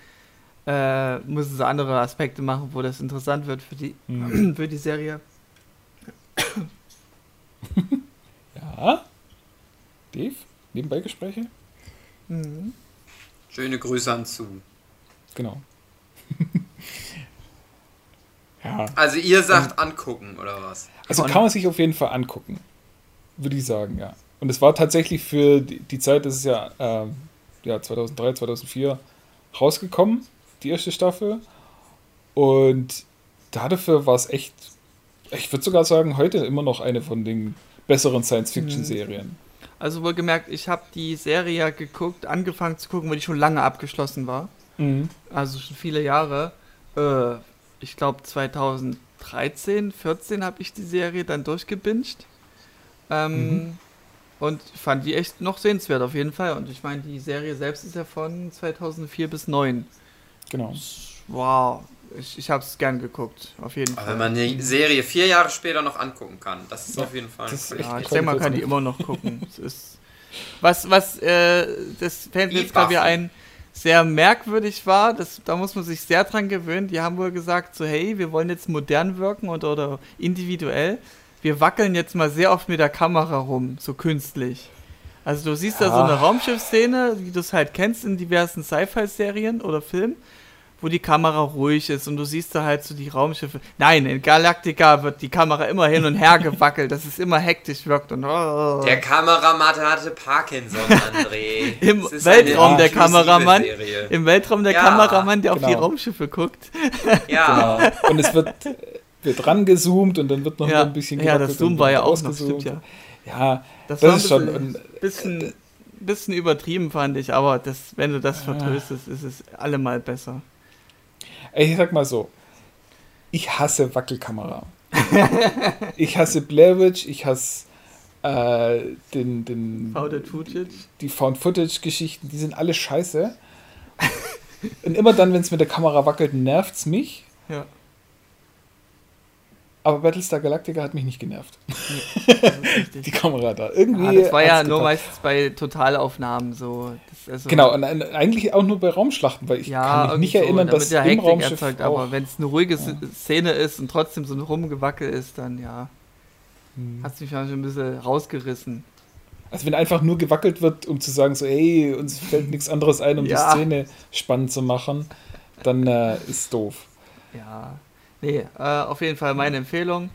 Speaker 4: Äh, müssen sie andere Aspekte machen, wo das interessant wird für die, mhm. für die Serie.
Speaker 2: Ja. Dave? Nebenbeigespräche?
Speaker 4: Mhm.
Speaker 1: Schöne Grüße an zu.
Speaker 2: Genau. ja.
Speaker 1: Also ihr sagt angucken, oder was?
Speaker 2: Also kann man sich auf jeden Fall angucken. Würde ich sagen, ja. Und es war tatsächlich für die, die Zeit, das ist ja, äh, ja 2003, 2004 rausgekommen, die erste Staffel. Und dafür war es echt, ich würde sogar sagen, heute immer noch eine von den besseren Science-Fiction-Serien.
Speaker 4: Also wohlgemerkt, ich habe die Serie ja geguckt, angefangen zu gucken, weil die schon lange abgeschlossen war.
Speaker 2: Mhm.
Speaker 4: Also schon viele Jahre. Äh, ich glaube 2013, 14 habe ich die Serie dann durchgebinged. Ähm,
Speaker 2: Mhm.
Speaker 4: Und fand die echt noch sehenswert auf jeden Fall. Und ich meine, die Serie selbst ist ja von 2004 bis 2009.
Speaker 2: Genau.
Speaker 4: Wow, ich, ich habe es gern geguckt, auf jeden
Speaker 1: Aber wenn
Speaker 4: Fall.
Speaker 1: man eine Serie vier Jahre später noch angucken kann, das ist
Speaker 2: Ja,
Speaker 1: auf jeden Fall.
Speaker 2: das ist
Speaker 1: völlig-
Speaker 2: echt
Speaker 4: Ja, ich denke, man kann die immer noch gucken. ist, was, was, äh, das fällt mir jetzt gerade wieder ein, sehr merkwürdig war, das, da muss man sich sehr dran gewöhnen. Die haben wohl gesagt, so, hey, wir wollen jetzt modern wirken und, oder individuell. Wir wackeln jetzt mal sehr oft mit der Kamera rum, so künstlich. Also du siehst da so
Speaker 2: Ja.
Speaker 4: eine Raumschiffszene, wie du es halt kennst in diversen Sci-Fi-Serien oder Filmen, wo die Kamera ruhig ist und du siehst da halt so die Raumschiffe. Nein, in Galactica wird die Kamera immer hin und her gewackelt, dass es immer hektisch wirkt und oh.
Speaker 1: Der Kameramann hatte Parkinson, André.
Speaker 4: Im Weltraum der Kameramann.
Speaker 1: Serie.
Speaker 4: Im Weltraum der
Speaker 1: Ja,
Speaker 4: Kameramann, der auf die
Speaker 2: genau.
Speaker 4: Raumschiffe guckt.
Speaker 1: Ja,
Speaker 2: Genau. Und es wird, wird rangezoomt und dann wird noch
Speaker 4: Ja,
Speaker 2: ein bisschen
Speaker 4: ja das Zoom war ja auch noch, stimmt ja.
Speaker 2: Ja,
Speaker 4: Das,
Speaker 2: das,
Speaker 4: war
Speaker 2: ist
Speaker 4: ein
Speaker 2: schon.
Speaker 4: bisschen,
Speaker 2: Und,
Speaker 4: bisschen, übertrieben, fand ich, aber das, wenn du das vertröstest, ist es allemal besser.
Speaker 2: ich sag mal so: Ich hasse Wackelkamera. ich hasse Blair Witch, ich hasse äh, den, den,
Speaker 4: Founded Footage.
Speaker 2: die Found-Footage-Geschichten, die sind alle scheiße. Und immer dann, wenn es mit der Kamera wackelt, nervt es mich.
Speaker 4: Ja,
Speaker 2: Aber Battlestar Galactica hat mich nicht genervt.
Speaker 4: richtig.
Speaker 2: Die Kamera da. Irgendwie.
Speaker 4: Ja, das war ja nur meistens bei Totalaufnahmen so. Also,
Speaker 2: Genau, und eigentlich auch nur bei Raumschlachten, weil ich
Speaker 4: ja,
Speaker 2: kann mich nicht
Speaker 4: so,
Speaker 2: erinnern, dass
Speaker 4: der
Speaker 2: im Raumschiff
Speaker 4: erzeugt, aber wenn es eine ruhige S- Szene ist und trotzdem so ein Rumgewackel ist, dann ja,
Speaker 2: Hm.
Speaker 4: hat es mich schon ein bisschen rausgerissen.
Speaker 2: Also wenn einfach nur gewackelt wird, um zu sagen, so, hey, uns fällt nichts anderes ein, um
Speaker 4: Ja.
Speaker 2: die Szene spannend zu machen, dann äh, ist doof.
Speaker 4: Ja, nee, äh, auf jeden Fall meine Empfehlung.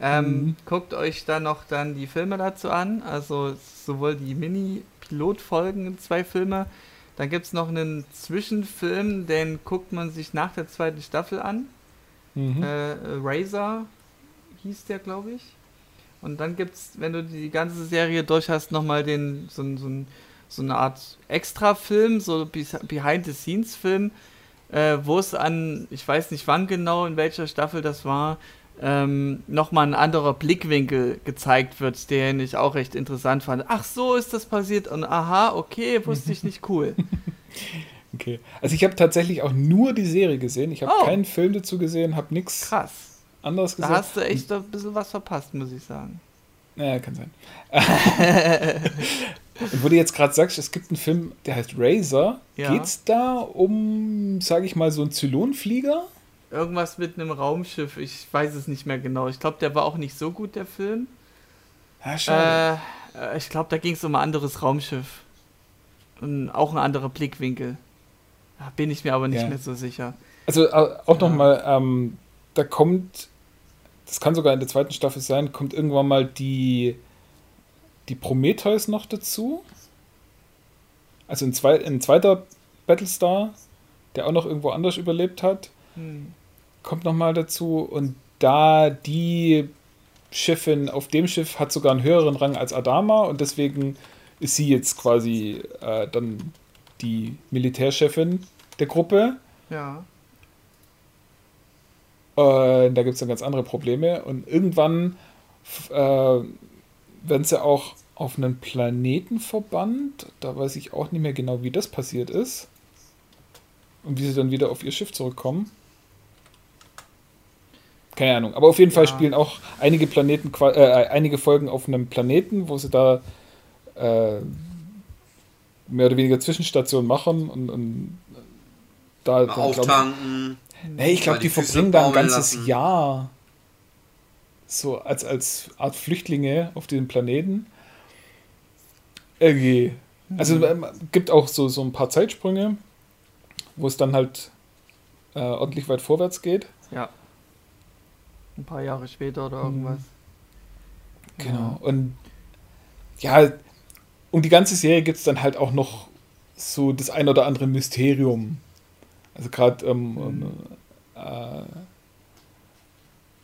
Speaker 4: Ähm,
Speaker 2: Mhm.
Speaker 4: Guckt euch dann noch dann die Filme dazu an, also sowohl die Mini-Pilotfolgen, zwei Filme. Dann gibt es noch einen Zwischenfilm, den guckt man sich nach der zweiten Staffel an.
Speaker 2: Mhm.
Speaker 4: Äh, Razor hieß der, glaube ich. Und dann gibt's, wenn du die ganze Serie durch hast, nochmal den, so, so, so eine Art Extra-Film, so Be- Behind-the-Scenes-Film, äh, wo es an, ich weiß nicht wann genau, in welcher Staffel das war, ähm, nochmal ein anderer Blickwinkel gezeigt wird, den ich auch recht interessant fand. Ach, so ist das passiert und aha, okay, wusste ich nicht cool.
Speaker 2: Okay. Also ich habe tatsächlich auch nur die Serie gesehen. Ich habe
Speaker 4: Oh.
Speaker 2: keinen Film dazu gesehen, habe nichts
Speaker 4: Krass.
Speaker 2: anderes
Speaker 4: Da
Speaker 2: gesehen.
Speaker 4: hast du echt ein bisschen was verpasst, muss ich sagen.
Speaker 2: Naja, kann sein. Und wo du jetzt gerade sagst, es gibt einen Film, der heißt Razor.
Speaker 4: Ja.
Speaker 2: Geht's da um, sage ich mal, so einen Zylonflieger?
Speaker 4: Irgendwas mit einem Raumschiff, ich weiß es nicht mehr genau. Ich glaube, der war auch nicht so gut, der Film.
Speaker 2: Ja, schade.
Speaker 4: Äh, äh, ich glaube, da ging es um ein anderes Raumschiff. Und auch ein anderer Blickwinkel. Da bin ich mir aber nicht
Speaker 2: Ja.
Speaker 4: mehr so sicher.
Speaker 2: Also au- auch
Speaker 4: Ja.
Speaker 2: nochmal, ähm, da kommt, das kann sogar in der zweiten Staffel sein, kommt irgendwann mal die, die Prometheus noch dazu. Also ein, zwei, ein zweiter Battlestar, der auch noch irgendwo anders überlebt hat,
Speaker 4: Hm.
Speaker 2: kommt nochmal dazu. Und da die Chefin auf dem Schiff hat sogar einen höheren Rang als Adama und deswegen ist sie jetzt quasi äh, dann die Militärchefin der Gruppe.
Speaker 4: Ja.
Speaker 2: Äh, da gibt es dann ganz andere Probleme. Und irgendwann äh, werden sie auch auf einen Planeten verbannt. Da weiß ich auch nicht mehr genau, wie das passiert ist. Und wie sie dann wieder auf ihr Schiff zurückkommen. Keine Ahnung. Aber auf jeden Fall
Speaker 4: Ja.
Speaker 2: spielen auch einige Planeten, äh, einige Folgen auf einem Planeten, wo sie da äh, mehr oder weniger Zwischenstationen machen und, und da,
Speaker 1: mal
Speaker 2: da glaub ich,
Speaker 1: auftanken.
Speaker 2: Nee, ich glaube, die,
Speaker 1: die
Speaker 2: verbringen da ein ganzes
Speaker 1: lassen.
Speaker 2: Jahr so als, als Art Flüchtlinge auf diesem Planeten. irgendwie. Also ähm, gibt auch so, so ein paar Zeitsprünge, wo es dann halt äh, ordentlich weit vorwärts geht.
Speaker 4: Ja. Ein paar Jahre später oder irgendwas.
Speaker 2: Genau. Und ja, um die ganze Serie gibt es dann halt auch noch so das ein oder andere Mysterium. Also gerade ähm, ähm, äh,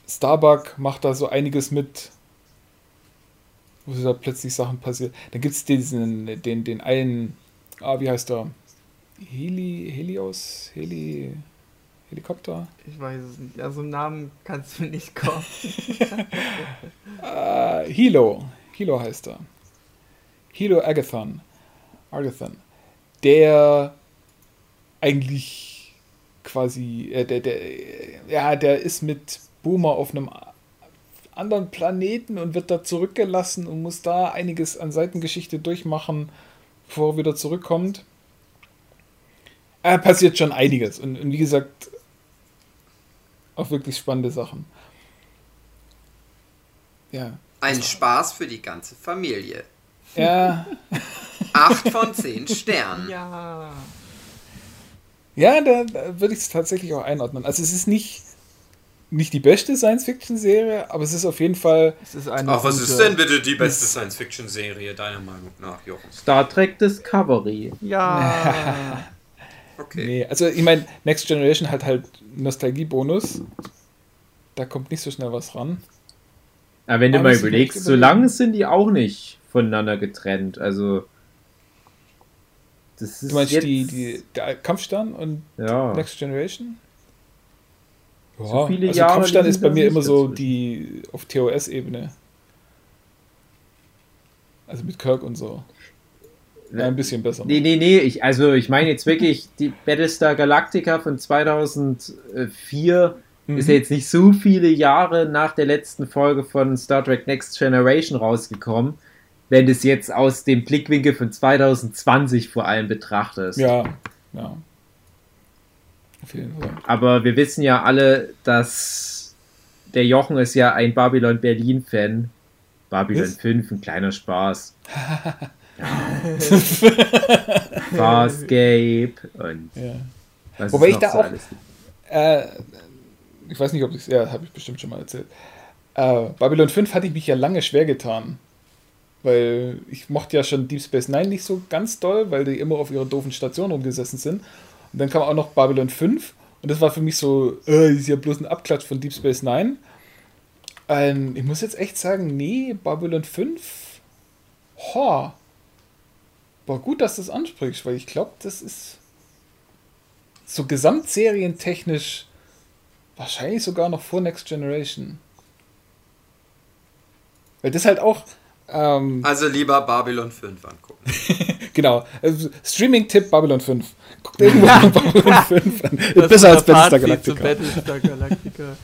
Speaker 2: Starbuck macht da so einiges mit, wo da plötzlich Sachen passieren. Dann gibt es diesen, den, den einen, ah, wie heißt der? Heli, Helios, Heli, Helikopter?
Speaker 4: Ich weiß es nicht. Also im Namen kannst du nicht kommen.
Speaker 2: äh, Hilo, Hilo heißt er. Hilo Agathon. Agathon. Der eigentlich quasi, äh, der, der, ja, der ist mit Boomer auf einem anderen Planeten und wird da zurückgelassen und muss da einiges an Seitengeschichte durchmachen, bevor er wieder zurückkommt. Äh, passiert schon einiges und, und wie gesagt, auch wirklich spannende Sachen. Ja.
Speaker 1: Ein Spaß für die ganze Familie.
Speaker 2: Ja.
Speaker 1: Acht von zehn Sternen.
Speaker 4: ja.
Speaker 2: Ja, da, da würde ich es tatsächlich auch einordnen. Also es ist nicht, nicht die beste Science-Fiction-Serie, aber es ist auf jeden Fall.
Speaker 4: Es ist eine
Speaker 1: Ach, was
Speaker 4: gute-
Speaker 1: ist denn bitte die beste Science-Fiction-Serie, deiner Meinung nach, Jochen?
Speaker 3: Star Trek Discovery.
Speaker 4: Ja.
Speaker 1: Okay.
Speaker 2: Nee, also ich meine, Next Generation hat halt Nostalgie-Bonus. Da kommt nicht so schnell was ran.
Speaker 3: Aber wenn du
Speaker 2: Aber
Speaker 3: mal
Speaker 2: ich mir
Speaker 3: überlegst, so lange sind die auch nicht voneinander getrennt. Also. Das ist
Speaker 2: Du meinst
Speaker 3: jetzt,
Speaker 2: die, die, der Kampfstern und
Speaker 3: ja.
Speaker 2: Next Generation? Ja,
Speaker 3: So viele
Speaker 2: also
Speaker 3: Jahre liegen
Speaker 2: ist bei mir immer so
Speaker 3: dazwischen.
Speaker 2: die auf TOS-Ebene. Also mit Kirk und so. Ja, ein bisschen besser.
Speaker 3: Nee, nee, nee, ich, also ich meine jetzt wirklich, die Battlestar Galactica von 2004
Speaker 2: Mhm.
Speaker 3: ist ja jetzt nicht so viele Jahre nach der letzten Folge von Star Trek Next Generation rausgekommen, wenn du es jetzt aus dem Blickwinkel von 2020 vor allem betrachtest.
Speaker 2: Ja, ja.
Speaker 3: Aber wir wissen ja alle, dass der Jochen ist ja ein Babylon Berlin-Fan. Babylon
Speaker 2: Was?
Speaker 3: 5, ein kleiner Spaß. Farscape und
Speaker 2: Ja.
Speaker 3: was
Speaker 2: Wobei
Speaker 3: es
Speaker 2: ich da
Speaker 3: so
Speaker 2: auch-. Äh, ich weiß nicht, ob ich ja, habe ich bestimmt schon mal erzählt. Äh, Babylon 5 hatte ich mich ja lange schwer getan. Weil ich mochte ja schon Deep Space Nine nicht so ganz doll, weil die immer auf ihrer doofen Station rumgesessen sind. Und dann kam auch noch Babylon 5 und das war für mich so, äh, ist ja bloß ein Abklatsch von Deep Space Nine. Ähm, ich muss jetzt echt sagen, nee, Babylon 5, ho, war gut, dass du das ansprichst, weil ich glaube, das ist so gesamtserientechnisch wahrscheinlich sogar noch vor Next Generation. Weil das halt auch, ähm,
Speaker 1: Also lieber Babylon 5 angucken.
Speaker 2: genau, also Streaming-Tipp Babylon 5. Guckt irgendwo Babylon 5 an.
Speaker 4: Das
Speaker 2: Besser als Battlestar Galactica.
Speaker 4: Battlestar Galactica.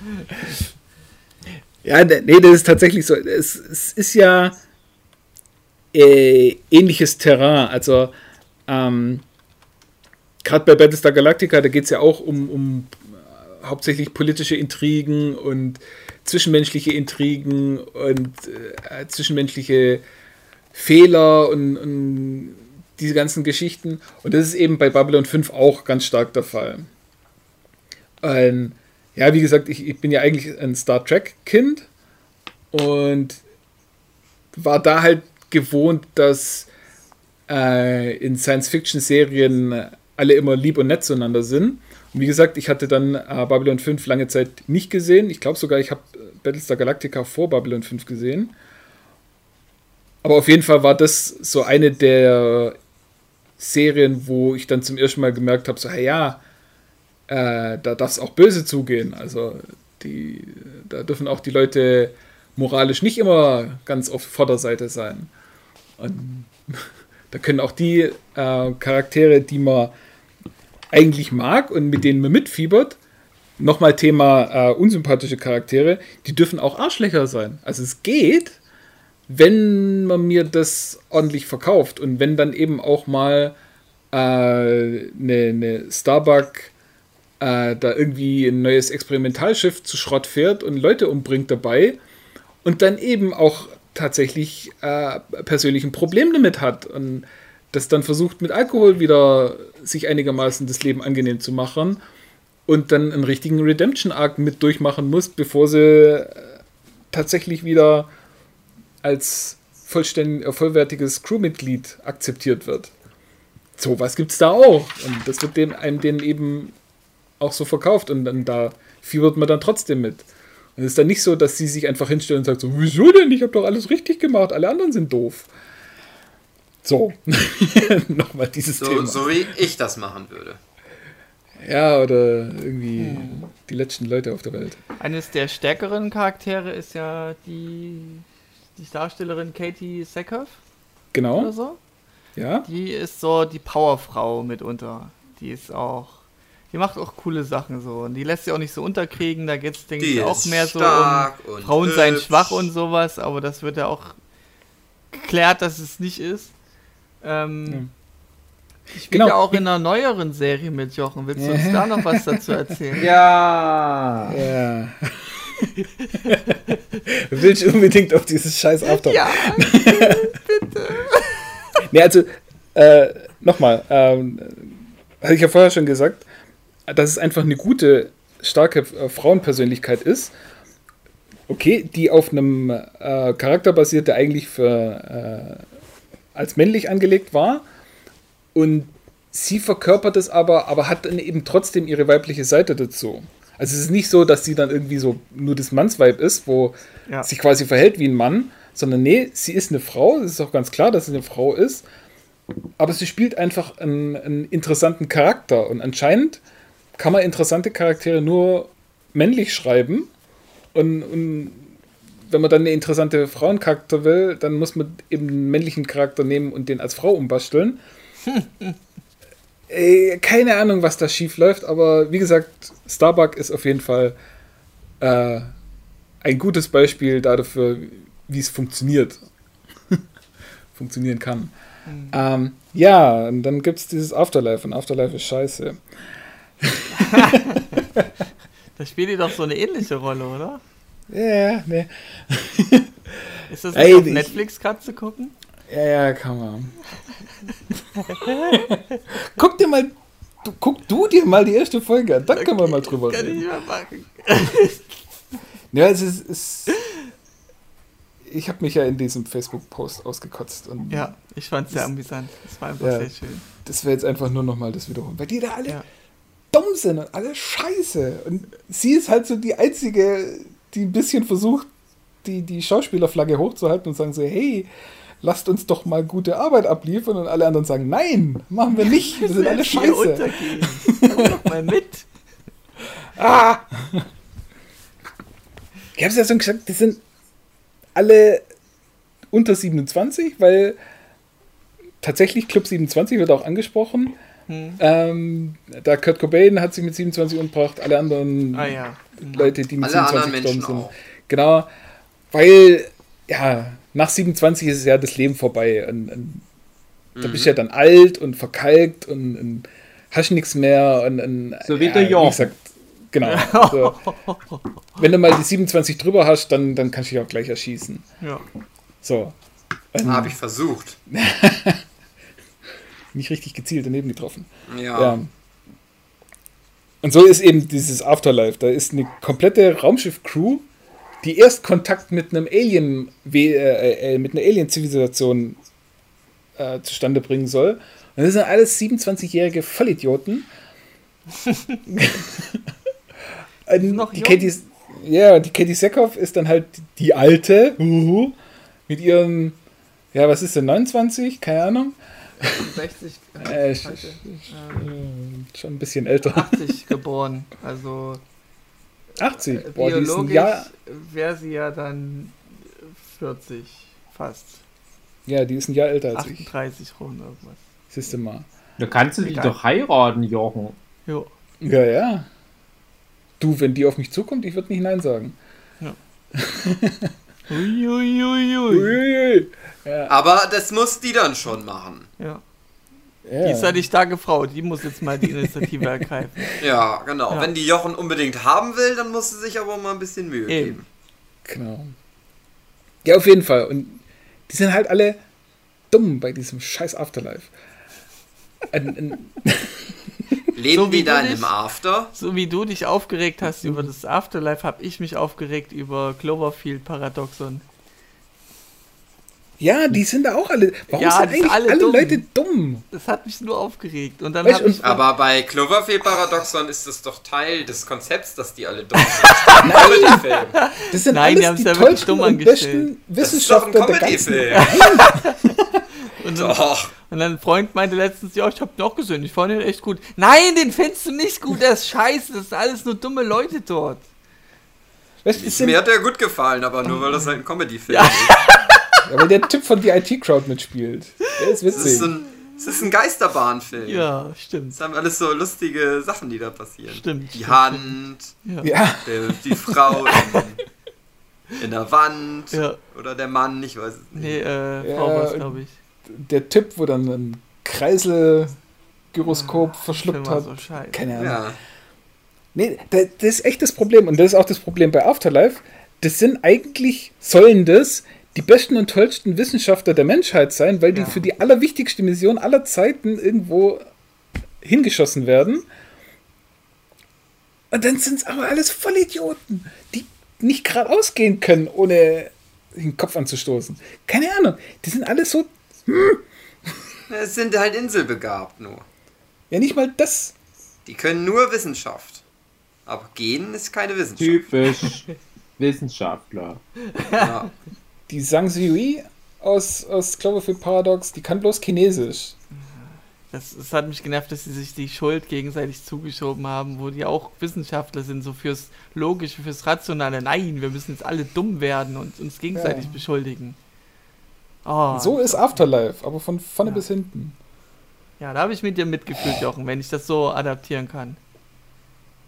Speaker 2: Ja, ne- nee, das ist tatsächlich so. Es, es ist ja äh, ähnliches Terrain. Also, ähm, gerade bei Battlestar Galactica, da geht es ja auch um, um äh, hauptsächlich politische Intrigen und zwischenmenschliche Intrigen und äh, zwischenmenschliche Fehler und, und diese ganzen Geschichten. Und das ist eben bei Babylon 5 auch ganz stark der Fall. Ähm, ja, wie gesagt, ich, ich bin ja eigentlich ein Star Trek-Kind und war da halt gewohnt, dass äh, in Science-Fiction-Serien alle immer lieb und nett zueinander sind. Und wie gesagt, ich hatte dann äh, Babylon 5 lange Zeit nicht gesehen. Ich glaube sogar, ich habe Battlestar Galactica vor Babylon 5 gesehen. Aber auf jeden Fall war das so eine der Serien, wo ich dann zum ersten Mal gemerkt habe, so, hey, ja, äh, da darf es auch böse zugehen. Also die, da dürfen auch die Leute moralisch nicht immer ganz auf Vorderseite sein. Und da können auch die äh, Charaktere, die man eigentlich mag und mit denen man mitfiebert, nochmal Thema äh, unsympathische Charaktere, die dürfen auch Arschlöcher sein. Also es geht, wenn man mir das ordentlich verkauft und wenn dann eben auch mal eine äh, ne, ne Starbuck äh, da irgendwie ein neues Experimentalschiff zu Schrott fährt und Leute umbringt dabei und dann eben auch tatsächlich äh, persönlich ein Problem damit hat und das dann versucht mit Alkohol wieder sich einigermaßen das Leben angenehm zu machen und dann einen richtigen Redemption-Arc mit durchmachen muss, bevor sie äh, tatsächlich wieder als vollständig, äh, vollwertiges Crewmitglied akzeptiert wird. So was gibt es da auch. Und das wird dem, einem denen eben auch so verkauft. Und dann da fiebert man dann trotzdem mit. Und es ist dann nicht so, dass sie sich einfach hinstellen und sagt so, wieso denn? Ich habe doch alles richtig gemacht, alle anderen sind doof. So, nochmal dieses
Speaker 1: So,
Speaker 2: Thema.
Speaker 1: so wie ich das machen würde.
Speaker 2: Ja, oder irgendwie die letzten Leute auf der Welt.
Speaker 4: Eines der stärkeren Charaktere ist ja die, die Darstellerin Katie Sackhoff oder
Speaker 2: Genau,
Speaker 4: so.
Speaker 2: ja.
Speaker 4: Die ist so die Powerfrau mitunter. Die ist auch. Die macht auch coole Sachen so. Und die lässt sich auch nicht so unterkriegen. Da geht es, denke ich, auch mehr so um Frauen seien schwach und sowas. Aber das wird ja auch geklärt, dass es nicht ist. Ähm, Die spielt
Speaker 2: Genau.
Speaker 4: ja auch in einer neueren Serie mit Jochen. Willst du uns da noch was dazu erzählen?
Speaker 3: Ja.
Speaker 2: Ja. Will ich unbedingt auf dieses scheiß Auftauchen.
Speaker 4: Ja,
Speaker 2: Nee, also, äh, nochmal, ähm, hatte ich ja vorher schon gesagt, dass es einfach eine gute, starke äh, Frauenpersönlichkeit ist. Okay, die auf einem äh, Charakter basiert, der eigentlich für, äh, als männlich angelegt war. Und sie verkörpert es aber, aber hat dann eben trotzdem ihre weibliche Seite dazu. Also es ist nicht so, dass sie dann irgendwie so nur das Mannsweib ist, wo
Speaker 4: Ja.
Speaker 2: sich quasi verhält wie ein Mann, sondern nee, sie ist eine Frau, es ist auch ganz klar, dass sie eine Frau ist, aber sie spielt einfach einen, einen interessanten Charakter und anscheinend kann man interessante Charaktere nur männlich schreiben und, und wenn man dann eine interessante Frauencharakter will, dann muss man eben einen männlichen Charakter nehmen und den als Frau umbasteln. Äh, keine Ahnung, was da schief läuft, aber wie gesagt, Starbuck ist auf jeden Fall äh, ein gutes Beispiel dafür, wie es funktioniert. Funktionieren kann. Ähm, ja, und dann gibt es dieses Afterlife und Afterlife ist scheiße.
Speaker 4: da spielt die doch so eine ähnliche Rolle, oder?
Speaker 2: Ja, nee.
Speaker 4: Ist das
Speaker 2: Ey,
Speaker 4: auf
Speaker 2: ich-
Speaker 4: Netflix gerade zu gucken?
Speaker 2: Ja, ja, kann man. guck dir mal, du, guck du dir mal die erste Folge an, dann können wir mal drüber
Speaker 4: Kann ich
Speaker 2: reden.
Speaker 4: mehr machen.
Speaker 2: Ja, es ist, es ich habe mich ja in diesem Facebook-Post ausgekotzt und
Speaker 4: Ja, ich fand es sehr amüsant. Es war einfach
Speaker 2: Ja.
Speaker 4: sehr schön.
Speaker 2: das wäre jetzt einfach nur nochmal das wiederholen, weil die da alle
Speaker 4: Ja.
Speaker 2: dumm sind und alle scheiße und sie ist halt so die einzige, die ein bisschen versucht, die, die Schauspielerflagge hochzuhalten und sagen so, hey, lasst uns doch mal gute Arbeit abliefern und alle anderen sagen, nein, machen wir nicht, wir sind alle scheiße.
Speaker 4: Komm doch mal mit.
Speaker 2: Ah! Ich habe es ja schon gesagt, die sind alle unter 27, weil tatsächlich Club 27 wird auch angesprochen.
Speaker 4: Hm.
Speaker 2: Ähm, da Kurt Cobain hat sich mit 27 umgebracht, alle anderen
Speaker 4: Ah ja.
Speaker 2: Leute, die mit
Speaker 1: Alle
Speaker 2: 27
Speaker 1: anderen
Speaker 2: gestorben sind.
Speaker 1: auch.
Speaker 2: Genau, weil ja, nach 27 ist ja das Leben vorbei. Und, und Da bist du ja dann alt und verkalkt und, und hast nichts mehr. Und, und,
Speaker 3: So wie der
Speaker 2: wie
Speaker 3: Jochen.
Speaker 2: gesagt, Genau. Also, wenn du mal die 27 drüber hast, dann, dann kannst du dich auch gleich erschießen.
Speaker 4: Ja.
Speaker 2: So. Ähm,
Speaker 1: Habe ich versucht.
Speaker 2: Nicht richtig gezielt daneben getroffen.
Speaker 1: Ja.
Speaker 2: Ja. Und so ist eben dieses Afterlife. Da ist eine komplette Raumschiff-Crew, die erst Kontakt mit einem Alien, äh, äh, mit einer Alien-Zivilisation äh, zustande bringen soll. Und das sind alles 27-jährige Vollidioten.
Speaker 4: Noch
Speaker 2: die. Katie, ja, die Katie Seckhoff ist dann halt die alte, uhu, mit ihren, ja, was ist denn, 29? Keine Ahnung.
Speaker 4: 60,
Speaker 2: Äh,
Speaker 4: äh,
Speaker 2: sch-
Speaker 4: heute,
Speaker 2: Schon ein bisschen älter.
Speaker 4: äh, 80 geboren. Also
Speaker 2: 80.
Speaker 4: äh,
Speaker 2: Boah, die
Speaker 4: biologisch
Speaker 2: Jahr,
Speaker 4: wäre sie ja dann 40 fast.
Speaker 2: ja, die ist ein Jahr älter als ich.
Speaker 4: 38 rum irgendwas.
Speaker 2: Siehst du mal.
Speaker 3: Da kannst du die
Speaker 4: Egal.
Speaker 3: doch heiraten, Jochen.
Speaker 4: Jo.
Speaker 2: Ja, ja. Du, wenn die auf mich zukommt, ich würde nicht Nein sagen.
Speaker 4: Uiuiuiui.
Speaker 2: Uiuiui. Ja,
Speaker 1: Aber das muss die dann schon machen.
Speaker 4: Ja.
Speaker 2: ja.
Speaker 4: Die ist ja die starke Frau, die muss jetzt mal die Initiative ergreifen.
Speaker 1: Ja, genau.
Speaker 4: Ja.
Speaker 1: Wenn die Jochen unbedingt haben will, dann muss sie sich aber mal ein bisschen Mühe
Speaker 4: Eben.
Speaker 1: geben.
Speaker 2: Genau. Ja, auf jeden Fall. Und die sind halt alle dumm bei diesem scheiß Afterlife. Ein, ein
Speaker 1: Leben
Speaker 4: So wie
Speaker 1: die
Speaker 4: du
Speaker 1: in
Speaker 4: dich-
Speaker 1: dem After?
Speaker 4: So wie du dich aufgeregt hast über das Afterlife, habe ich mich aufgeregt über Cloverfield Paradoxon.
Speaker 2: ja, die sind da auch alle. Warum
Speaker 4: Ja,
Speaker 2: sind
Speaker 4: die
Speaker 2: eigentlich alle,
Speaker 4: alle dumm.
Speaker 2: Leute dumm?
Speaker 4: Das hat mich nur aufgeregt. Und dann
Speaker 2: Weißt
Speaker 4: ich.
Speaker 2: und-
Speaker 1: Aber bei Cloverfield Paradoxon ist das doch Teil des Konzepts, dass die alle dumm sind. Comedy-Film.
Speaker 2: Das sind
Speaker 4: Nein, die
Speaker 2: alles die
Speaker 4: ja wirklich
Speaker 2: tollsten
Speaker 4: dumm
Speaker 2: und besten
Speaker 1: Das ist doch ein
Speaker 2: Wissenschaftler der ganzen
Speaker 1: Comedy-Film.
Speaker 4: und,
Speaker 1: Doch.
Speaker 4: Und dann ein Freund meinte letztens, ja, ich habe den auch gesehen, ich fand den echt gut. Nein, den findest du nicht gut, der ist scheiße, das sind alles nur dumme Leute dort.
Speaker 2: Es sind,
Speaker 1: Mir hat der gut gefallen, aber nur weil das halt ein Comedy-Film
Speaker 4: Ja.
Speaker 1: ist.
Speaker 2: ja, weil der Typ von die IT-Crowd mitspielt. Der ist
Speaker 1: Es ist
Speaker 2: witzig.
Speaker 1: ein, es ist ein Geisterbahnfilm.
Speaker 4: Ja, stimmt.
Speaker 1: Es haben alles so lustige Sachen, die da passieren.
Speaker 4: Stimmt,
Speaker 1: Die
Speaker 4: stimmt,
Speaker 1: Hand,
Speaker 4: Ja.
Speaker 2: ja,
Speaker 1: der, die Frau in, in der Wand
Speaker 4: Ja.
Speaker 1: oder der Mann, ich weiß es nicht.
Speaker 4: Nee, äh, Frau was,
Speaker 2: und-
Speaker 4: glaube ich.
Speaker 2: Der Typ, wo dann ein Kreiselgyroskop verschluckt
Speaker 4: Film war
Speaker 2: hat.
Speaker 4: so.
Speaker 2: Keine Ahnung.
Speaker 1: Ja.
Speaker 2: Nee, da- das ist echt das Problem. Und das ist auch das Problem bei Afterlife. Das sind eigentlich, sollen das die besten und tollsten Wissenschaftler der Menschheit sein, weil die
Speaker 4: Ja.
Speaker 2: für die allerwichtigste Mission aller Zeiten irgendwo hingeschossen werden. Und dann sind es aber alles Vollidioten, die nicht geradeaus gehen können, ohne den Kopf anzustoßen. Keine Ahnung. Die sind alle so,
Speaker 1: Es sind halt inselbegabt nur.
Speaker 2: ja nicht mal das.
Speaker 1: Die können nur Wissenschaft. Aber gehen ist keine Wissenschaft.
Speaker 3: Typisch Wissenschaftler.
Speaker 1: Ja.
Speaker 2: Die Sang Sui aus, aus Cloverfield Paradox, die kann bloß Chinesisch.
Speaker 4: Das, das hat mich genervt, dass sie sich die Schuld gegenseitig zugeschoben haben, wo die auch Wissenschaftler sind, so fürs Logische, fürs Rationale. Nein, wir müssen jetzt alle dumm werden und uns gegenseitig
Speaker 2: Ja.
Speaker 4: beschuldigen. Oh,
Speaker 2: So ist Afterlife, aber von vorne
Speaker 4: Ja.
Speaker 2: bis hinten.
Speaker 4: Ja, da habe ich mit dir mitgefühlt, Jochen, wenn ich das so adaptieren kann.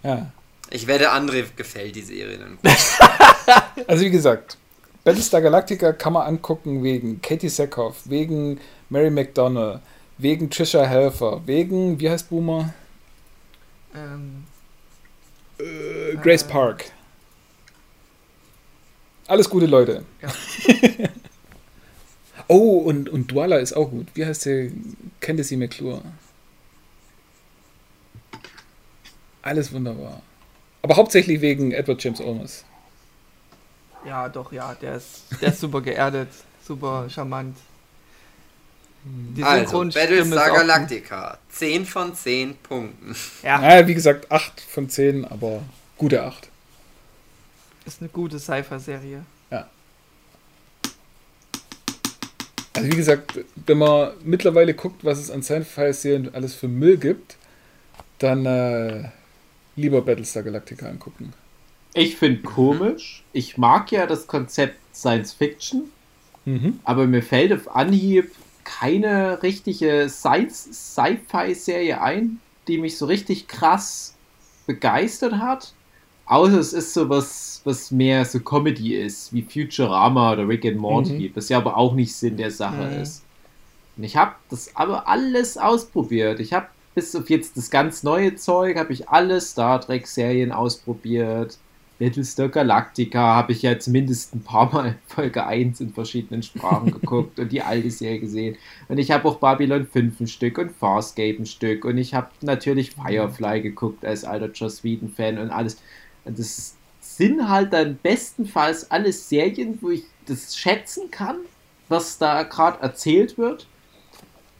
Speaker 2: Ja.
Speaker 1: Ich werde André gefällt die Serie dann.
Speaker 2: Also wie gesagt, Battlestar Galactica kann man angucken wegen Katie Sackhoff, wegen Mary McDonnell, wegen Trisha Helfer, wegen, wie heißt Boomer?
Speaker 4: Ähm,
Speaker 2: Äh, Grace
Speaker 4: Äh.
Speaker 2: Park. Alles gute Leute.
Speaker 4: Ja.
Speaker 2: oh, und, und Dwala ist auch gut. Wie heißt sie? Candice McClure. Alles wunderbar. Aber hauptsächlich wegen Edward James Olmos.
Speaker 4: ja, doch, ja, der ist, der ist super geerdet, super charmant. Die
Speaker 1: Also, Battlestar Galactica. 10 von 10 Punkten.
Speaker 4: Ja,
Speaker 2: Naja, wie gesagt, 8 von 10, aber gute 8.
Speaker 4: ist eine gute Cypher-Serie.
Speaker 2: Also wie gesagt, wenn man mittlerweile guckt, was es an Sci-Fi-Serien alles für Müll gibt, dann äh, lieber Battlestar Galactica angucken.
Speaker 3: Ich finde komisch. Ich mag ja das Konzept Science Fiction,
Speaker 2: Mhm.
Speaker 3: aber mir fällt auf Anhieb keine richtige Science- Sci-Fi-Serie ein, die mich so richtig krass begeistert hat. Außer es ist so was, was mehr so Comedy ist, wie Futurama oder Rick and Morty, was ja aber auch nicht Sinn der Sache
Speaker 4: Mhm.
Speaker 3: ist. Und ich habe das aber alles ausprobiert. Ich habe bis auf jetzt das ganz neue Zeug, habe ich alle Star Trek-Serien ausprobiert. Battlestar Galactica habe ich ja zumindest ein paar Mal Folge 1 in verschiedenen Sprachen geguckt und die alte Serie gesehen. Und ich habe auch Babylon 5 ein Stück und Farscape ein Stück und ich habe natürlich Firefly geguckt als alter Joss Whedon-Fan und alles. Das sind halt dann bestenfalls alles Serien, wo ich das schätzen kann, was da gerade erzählt wird.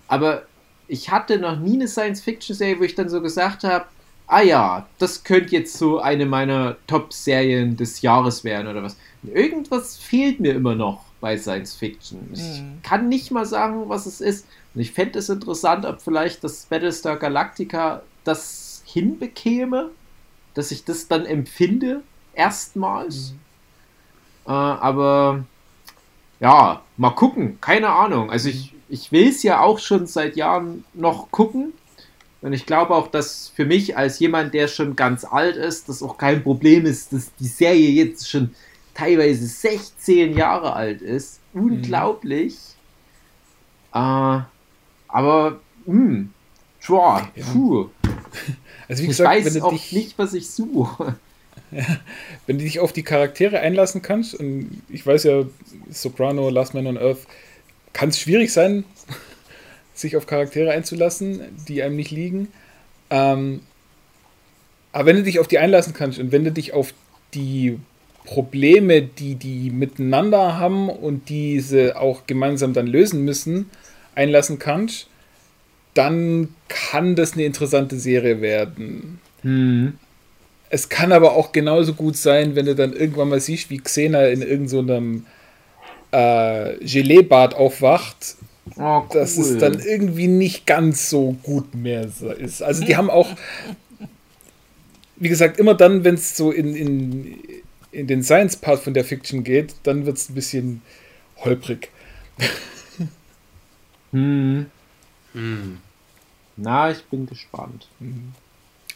Speaker 3: Aber ich hatte noch nie eine Science-Fiction-Serie, wo ich dann so gesagt habe, ah ja, das könnte jetzt so eine meiner Top-Serien des Jahres werden oder was. Irgendwas fehlt mir immer noch bei Science-Fiction. Ich
Speaker 4: Mhm.
Speaker 3: kann nicht mal sagen, was es ist. Und ich fände es interessant, ob vielleicht das Battlestar Galactica das hinbekäme, dass ich das dann empfinde, erstmals. Äh, aber ja, mal gucken, keine Ahnung. Also ich, ich will es ja auch schon seit Jahren noch gucken. Und ich glaube auch, dass für mich als jemand, der schon ganz alt ist, das auch kein Problem ist, dass die Serie jetzt schon teilweise 16 Jahre alt ist. Unglaublich. Äh, aber, mh, tja,
Speaker 2: Ja.
Speaker 3: puh.
Speaker 2: Also wie
Speaker 3: Ich
Speaker 2: gesagt,
Speaker 3: weiß
Speaker 2: wenn du
Speaker 3: auch
Speaker 2: dich,
Speaker 3: nicht, was ich suche.
Speaker 2: wenn du dich auf die Charaktere einlassen kannst, und ich weiß ja, Soprano, Last Man on Earth, kann es schwierig sein, sich auf Charaktere einzulassen, die einem nicht liegen. Ähm, aber wenn du dich auf die einlassen kannst und wenn du dich auf die Probleme, die die miteinander haben und diese auch gemeinsam dann lösen müssen, einlassen kannst, dann kann das eine interessante Serie werden.
Speaker 3: Hm.
Speaker 2: Es kann aber auch genauso gut sein, wenn du dann irgendwann mal siehst, wie Xena in irgendeinem so äh, Gelee-Bad aufwacht,
Speaker 3: Oh, cool.
Speaker 2: dass es dann irgendwie nicht ganz so gut mehr ist. Also die haben auch, wie gesagt, immer dann, wenn es so in, in, in den Science-Part von der Fiction geht, dann wird es ein bisschen holprig.
Speaker 3: Hm.
Speaker 1: Hm.
Speaker 3: Na, ich bin gespannt.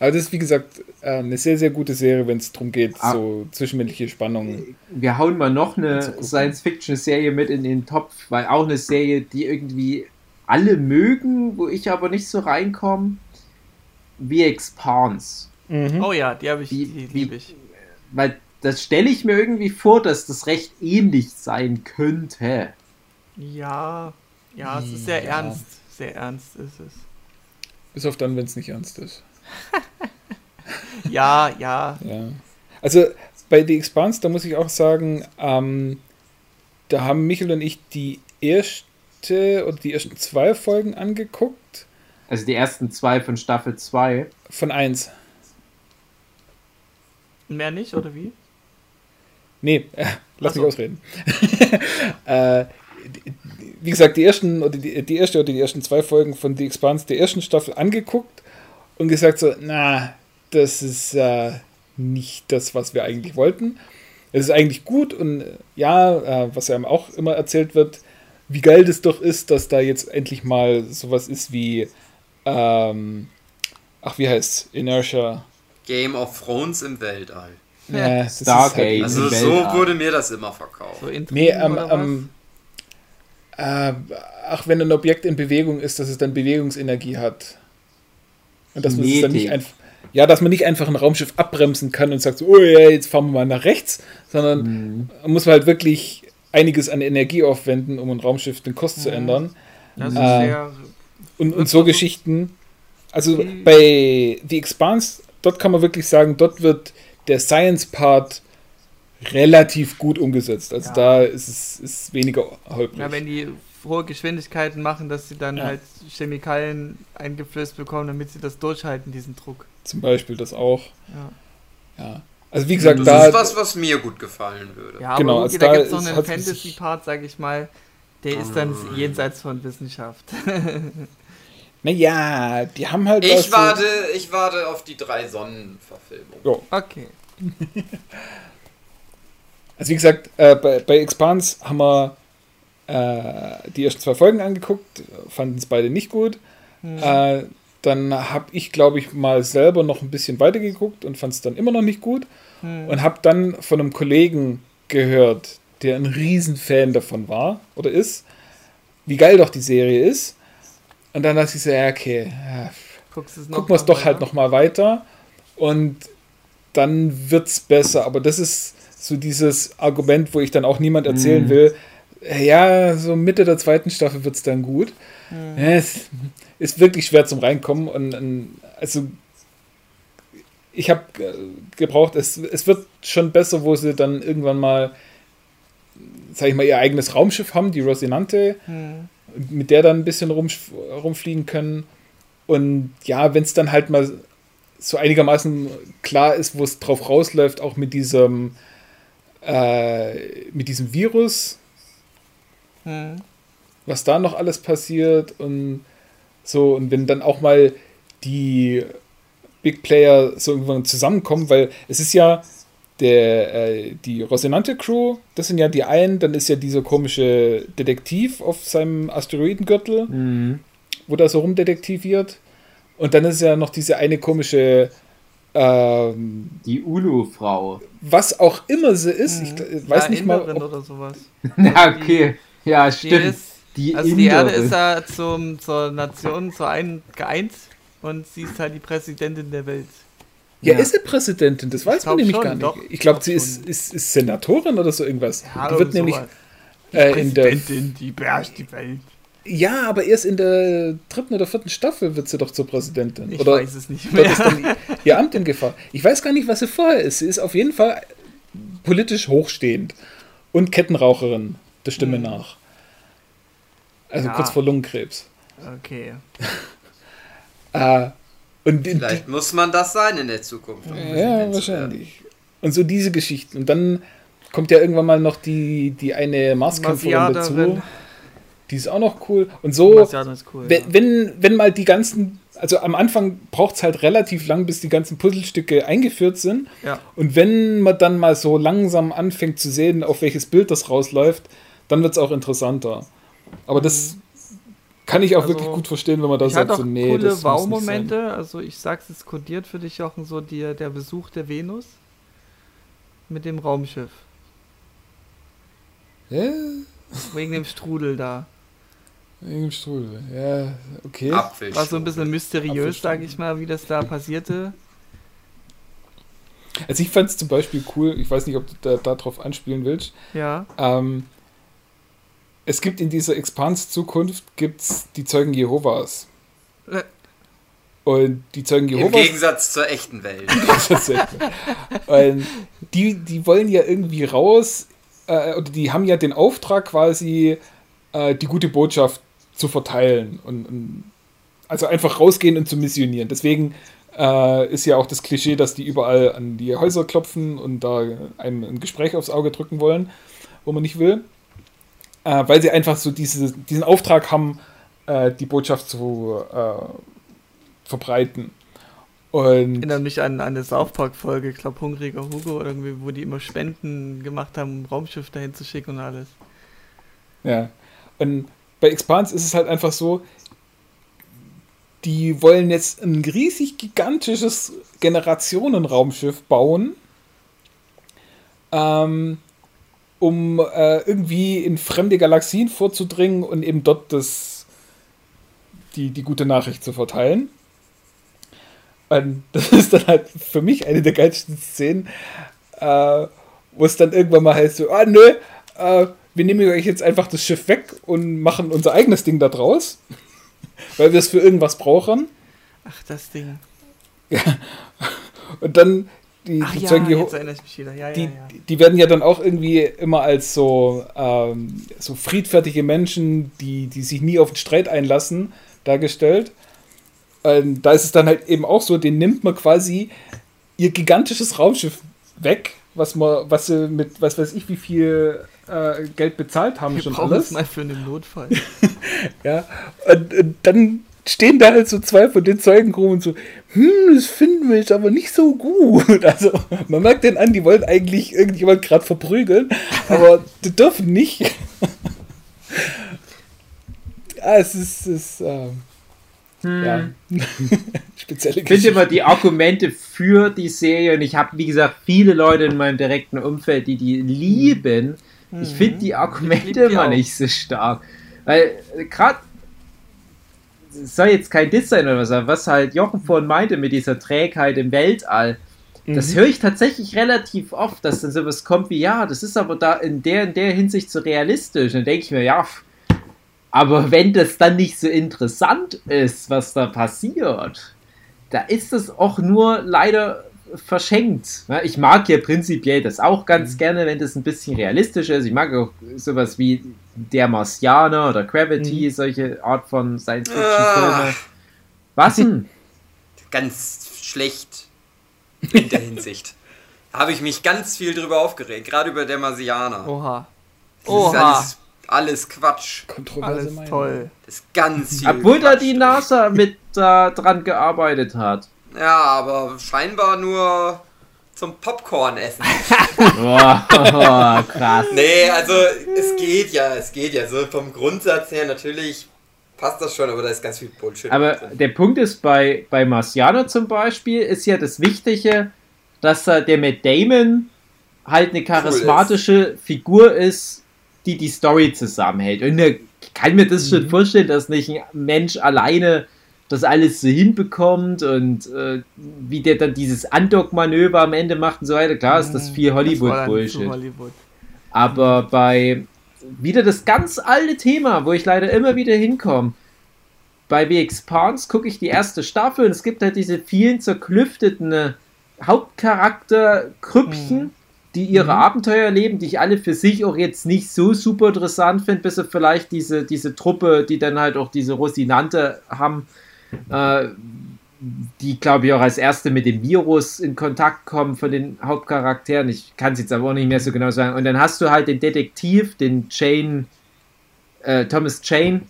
Speaker 2: Aber das ist, wie gesagt, äh, eine sehr, sehr gute Serie, wenn es darum geht,
Speaker 3: Ah.
Speaker 2: so zwischenmenschliche Spannungen.
Speaker 3: Wir hauen mal noch eine. Science-Fiction-Serie mit in den Topf, weil auch eine Serie, die irgendwie alle mögen, wo ich aber nicht so reinkomme. Wie Expanse.
Speaker 2: Mhm.
Speaker 4: Oh ja, die habe ich, die
Speaker 3: wie-
Speaker 4: liebe ich.
Speaker 3: Weil das stelle ich mir irgendwie vor, dass das recht ähnlich sein könnte.
Speaker 4: Ja, ja, es ist sehr
Speaker 2: Ja.
Speaker 4: ernst. Sehr ernst ist es.
Speaker 2: Bis auf dann, wenn es nicht ernst ist.
Speaker 4: Ja, ja.
Speaker 2: Ja. Also bei The Expanse, da muss ich auch sagen, ähm, da haben Michael und ich die erste oder die ersten zwei Folgen angeguckt
Speaker 3: Also die ersten zwei von Staffel 2.
Speaker 2: von eins.
Speaker 4: Mehr nicht, oder wie?
Speaker 2: Nee, äh, lass
Speaker 4: so.
Speaker 2: mich ausreden. äh, die- wie gesagt, die ersten oder die, die erste oder die ersten zwei Folgen von The Expanse der ersten Staffel angeguckt und gesagt so, na, das ist äh, nicht das, was wir eigentlich wollten. Es ist eigentlich gut und äh, ja, äh, was einem auch immer erzählt wird, wie geil das doch ist, dass da jetzt endlich mal sowas ist wie, ähm, ach, wie heißt Inertia?
Speaker 1: Game of Thrones im Weltall.
Speaker 2: Ja,
Speaker 3: Stargate.
Speaker 2: halt-
Speaker 1: Also so
Speaker 3: Weltall.
Speaker 1: wurde mir das immer verkauft.
Speaker 4: So Intrigen
Speaker 2: Nee, ähm,
Speaker 4: oder was?
Speaker 2: ähm, äh, ach, wenn ein Objekt in Bewegung ist, dass es dann Bewegungsenergie hat. Und dass man es dann nicht einfach. Ja, dass man nicht einfach ein Raumschiff abbremsen kann und sagt so, oh ja, jetzt fahren wir mal nach rechts, sondern
Speaker 3: Mhm.
Speaker 2: man muss halt wirklich einiges an Energie aufwenden, um ein Raumschiff den Kurs zu
Speaker 4: Mhm.
Speaker 2: ändern.
Speaker 4: Das ist
Speaker 2: äh,
Speaker 4: sehr.
Speaker 2: Und, und so Geschichten. Also
Speaker 4: Okay.
Speaker 2: bei The Expanse, dort kann man wirklich sagen, dort wird der Science-Part relativ gut umgesetzt. Also
Speaker 4: Ja.
Speaker 2: da ist es ist weniger holprig.
Speaker 4: Ja, wenn die hohe Geschwindigkeiten machen, dass sie dann
Speaker 2: Ja.
Speaker 4: halt Chemikalien eingeflößt bekommen, damit sie das durchhalten, diesen Druck.
Speaker 2: Zum Beispiel das auch.
Speaker 4: Ja,
Speaker 2: Ja. Also wie gesagt,
Speaker 1: Das
Speaker 2: da.
Speaker 1: ist was, was mir gut gefallen würde.
Speaker 4: ja
Speaker 2: Genau,
Speaker 4: aber
Speaker 2: also
Speaker 4: okay, da
Speaker 2: da
Speaker 4: gibt es noch einen Fantasy-Part, sag ich mal. Der ist dann
Speaker 1: Oh.
Speaker 4: jenseits von Wissenschaft.
Speaker 2: Naja, die haben halt. was
Speaker 1: Ich
Speaker 2: so-
Speaker 1: warte, ich warte auf die drei Sonnen-Verfilmung.
Speaker 2: Ja.
Speaker 4: okay.
Speaker 2: Also wie gesagt, äh, bei, bei Expanse haben wir äh, die ersten zwei Folgen angeguckt, fanden es beide nicht gut.
Speaker 4: Hm.
Speaker 2: Äh, dann habe ich, glaube ich, mal selber noch ein bisschen weiter geguckt und fand es dann immer noch nicht gut.
Speaker 4: Hm.
Speaker 2: Und habe dann von einem Kollegen gehört, der ein Riesenfan davon war oder ist, wie geil doch die Serie ist. Und dann dachte ich so, ja, okay, ja,
Speaker 4: es
Speaker 2: gucken wir es doch halt
Speaker 4: weiter?
Speaker 2: noch mal weiter und dann wird's besser. Aber das ist so dieses Argument, wo ich dann auch niemand erzählen
Speaker 3: Mhm.
Speaker 2: will. Ja, so Mitte der zweiten Staffel wird's dann gut.
Speaker 4: Hm.
Speaker 2: Ja, es ist wirklich schwer zum Reinkommen und, und also ich habe gebraucht, es, es wird schon besser, wo sie dann irgendwann mal, sag ich mal, ihr eigenes Raumschiff haben, die Rosinante,
Speaker 4: Hm.
Speaker 2: mit der dann ein bisschen rum, rumfliegen können. Und ja, wenn es dann halt mal so einigermaßen klar ist, wo es drauf rausläuft, auch mit diesem, äh, mit diesem Virus,
Speaker 4: Hm.
Speaker 2: was da noch alles passiert und so, und wenn dann auch mal die Big Player so irgendwann zusammenkommen, weil es ist ja der, äh, die Rosinante Crew, das sind ja die einen, dann ist ja dieser komische Detektiv auf seinem Asteroidengürtel,
Speaker 3: Mhm.
Speaker 2: wo der so rumdetektiviert. Und dann ist ja noch diese eine komische, ähm,
Speaker 3: Die UNO-Frau.
Speaker 2: was auch immer sie ist, ich
Speaker 4: Hm.
Speaker 2: weiß
Speaker 4: ja,
Speaker 2: nicht mal,
Speaker 4: Inderin
Speaker 2: ob,
Speaker 4: oder sowas.
Speaker 3: Na, okay. Ja,
Speaker 4: Die
Speaker 3: stimmt.
Speaker 4: ist,
Speaker 3: Die
Speaker 4: also die Erde
Speaker 3: Inderin.
Speaker 4: ist ja zum, zur Nation, zur einen geeint und sie ist halt die Präsidentin der Welt.
Speaker 2: Ja,
Speaker 4: Ja.
Speaker 2: ist sie Präsidentin? Das weiß man nämlich
Speaker 4: schon,
Speaker 2: gar nicht.
Speaker 4: doch.
Speaker 2: ich
Speaker 4: Ich
Speaker 2: glaube,
Speaker 4: glaub
Speaker 2: sie ist, ist, ist Senatorin oder so irgendwas.
Speaker 4: Ja,
Speaker 2: die wird nämlich äh, in der.
Speaker 4: Präsidentin, die beherrscht die Welt.
Speaker 2: Ja, aber erst in der dritten oder vierten Staffel wird sie doch zur Präsidentin.
Speaker 4: Ich
Speaker 2: oder
Speaker 4: weiß es nicht mehr.
Speaker 2: es dann ihr Amt in Gefahr? Ich weiß gar nicht, was sie vorher ist. Sie ist auf jeden Fall politisch hochstehend und Kettenraucherin, der Stimme nach. Also
Speaker 4: Ja.
Speaker 2: kurz vor Lungenkrebs.
Speaker 4: Okay.
Speaker 2: Äh, und die,
Speaker 1: Vielleicht muss man das sein in der Zukunft. um
Speaker 2: Ja,
Speaker 1: Präsident zu werden.
Speaker 2: wahrscheinlich. Und so diese Geschichten. Und dann kommt ja irgendwann mal noch die, die eine Marskämpferin dazu. Die ist auch noch cool. Und so,
Speaker 4: cool.
Speaker 2: wenn, wenn, wenn mal die ganzen, also am Anfang braucht es halt relativ lang, bis die ganzen Puzzlestücke eingeführt sind.
Speaker 4: Ja.
Speaker 2: Und wenn man dann mal so langsam anfängt zu sehen, auf welches Bild das rausläuft, dann wird es auch interessanter. Aber das kann ich auch
Speaker 4: Also,
Speaker 2: wirklich gut verstehen, wenn man da sagt,
Speaker 4: auch
Speaker 2: so, nee,
Speaker 4: coole
Speaker 2: das.
Speaker 4: Wow-Momente. Also ich sag's es kodiert für dich, Jochen, so die, der Besuch der Venus mit dem Raumschiff.
Speaker 2: Ja,
Speaker 4: Wegen dem Strudel da.
Speaker 2: Dem Strudel. Ja, okay.
Speaker 1: Apfel.
Speaker 4: War so ein bisschen mysteriös,
Speaker 2: Apfelstrudel.
Speaker 4: sag ich mal, wie das da passierte.
Speaker 2: Also ich fand es zum Beispiel cool, ich weiß nicht, ob du da, da drauf anspielen willst.
Speaker 4: Ja.
Speaker 2: Ähm, es gibt in dieser Expans-Zukunft gibt's die Zeugen Jehovas.
Speaker 4: Äh.
Speaker 2: Und die Zeugen
Speaker 1: Im
Speaker 2: Jehovas.
Speaker 1: Gegensatz zur echten Welt.
Speaker 2: Und die, die wollen ja irgendwie raus, äh, oder die haben ja den Auftrag quasi, äh, die gute Botschaft zu verteilen. Und, und also einfach rausgehen und zu missionieren. Deswegen äh, ist ja auch das Klischee, dass die überall an die Häuser klopfen und da einem ein Gespräch aufs Auge drücken wollen, wo man nicht will. Äh, weil sie einfach so diese, diesen Auftrag haben, äh, die Botschaft zu äh, verbreiten. Und
Speaker 4: Erinnert mich an, an eine South Park-Folge, ich glaube Hungriger Hugo, oder irgendwie, wo die immer Spenden gemacht haben, um Raumschiff dahin zu schicken und alles.
Speaker 2: Ja. Und bei Expans ist es halt einfach so, die wollen jetzt ein riesig gigantisches Generationenraumschiff bauen, ähm, um äh, irgendwie in fremde Galaxien vorzudringen und eben dort das, die, die gute Nachricht zu verteilen. Und das ist dann halt für mich eine der geilsten Szenen, äh, wo es dann irgendwann mal heißt so, ah nö, äh, wir nehmen euch jetzt einfach das Schiff weg und machen unser eigenes Ding da draus, weil wir es für irgendwas brauchen.
Speaker 4: Ach, das Ding.
Speaker 2: Und dann die,
Speaker 4: Ach
Speaker 2: die
Speaker 4: ja. Ja,
Speaker 2: die,
Speaker 4: ja, ja.
Speaker 2: die werden ja dann auch irgendwie immer als so, ähm, so friedfertige Menschen, die, die sich nie auf den Streit einlassen, dargestellt. Ähm, da ist es dann halt eben auch so, den nimmt man quasi ihr gigantisches Raumschiff weg, was man, was sie mit, was weiß ich, wie viel äh, Geld bezahlt haben
Speaker 4: Wir
Speaker 2: schon
Speaker 4: brauchen
Speaker 2: alles.
Speaker 4: es mal für einen Notfall.
Speaker 2: Ja, und, und dann stehen da halt so zwei von den Zeugen rum und so, hm, das finden wir jetzt aber nicht so gut. Also, man merkt den an, die wollen eigentlich irgendjemand gerade verprügeln, aber die dürfen nicht. ja, es ist, es ist ähm, ja, spezielle
Speaker 3: Ich finde immer die Argumente für die Serie, und ich habe, wie gesagt, viele Leute in meinem direkten Umfeld, die die lieben. Ich finde die Argumente immer nicht so stark. Weil gerade, es soll jetzt kein Diss sein oder was, aber was halt Jochen vorhin meinte mit dieser Trägheit im Weltall, das höre ich tatsächlich relativ oft, dass dann sowas kommt wie, ja, das ist aber da in der, in der Hinsicht so realistisch. Und dann denke ich mir, ja, aber wenn das dann nicht so interessant ist, was da passiert, da ist es auch nur leider verschenkt. Ich mag ja prinzipiell das auch ganz gerne, wenn das ein bisschen realistisch ist. Ich mag auch sowas wie Der Marsianer oder Gravity, solche Art von Science-Fiction-Filme.
Speaker 1: Ah.
Speaker 3: Was denn?
Speaker 1: Ganz schlecht in der Hinsicht. Habe ich mich ganz viel drüber aufgeregt, gerade über der Marsianer.
Speaker 4: Oha.
Speaker 1: Das ist
Speaker 4: Oha.
Speaker 1: alles, alles Quatsch.
Speaker 2: Kontroverse
Speaker 4: Alles
Speaker 2: Meinung.
Speaker 4: toll.
Speaker 1: Das ist ganz viel
Speaker 3: Obwohl da
Speaker 1: Quatsch
Speaker 3: die
Speaker 1: drin.
Speaker 3: NASA mit da dran gearbeitet hat.
Speaker 1: Ja, aber scheinbar nur zum Popcorn-Essen.
Speaker 3: Boah, krass.
Speaker 1: nee, also es geht ja, es geht ja. So vom Grundsatz her natürlich passt das schon, aber da ist ganz viel Bullshit.
Speaker 3: Aber
Speaker 1: drin.
Speaker 3: der Punkt ist, bei, bei Marciano zum Beispiel ist ja das Wichtige, dass da der Matt Damon halt eine charismatische Figur ist, die die Story zusammenhält. Und ich kann mir das schon vorstellen, dass nicht ein Mensch alleine das alles so hinbekommt und äh, wie der dann dieses Andock-Manöver am Ende macht und so weiter. Klar ist das viel Hollywood-Bullshit.
Speaker 4: Hollywood.
Speaker 3: Aber bei wieder das ganz alte Thema, wo ich leider immer wieder hinkomme. Bei The Expanse gucke ich die erste Staffel und es gibt halt diese vielen zerklüfteten äh, Hauptcharakterkrüppchen,
Speaker 4: Mhm.
Speaker 3: die ihre
Speaker 2: Mhm.
Speaker 3: Abenteuer erleben, die ich alle für sich auch jetzt nicht so super interessant finde, bis auf vielleicht diese, diese Truppe, die dann halt auch diese Rosinante haben, äh, die, glaube ich, auch als erste mit dem Virus in Kontakt kommen von den Hauptcharakteren. Ich kann es jetzt aber auch nicht mehr so genau sagen. Und dann hast du halt den Detektiv, den Jane, äh, Thomas Jane,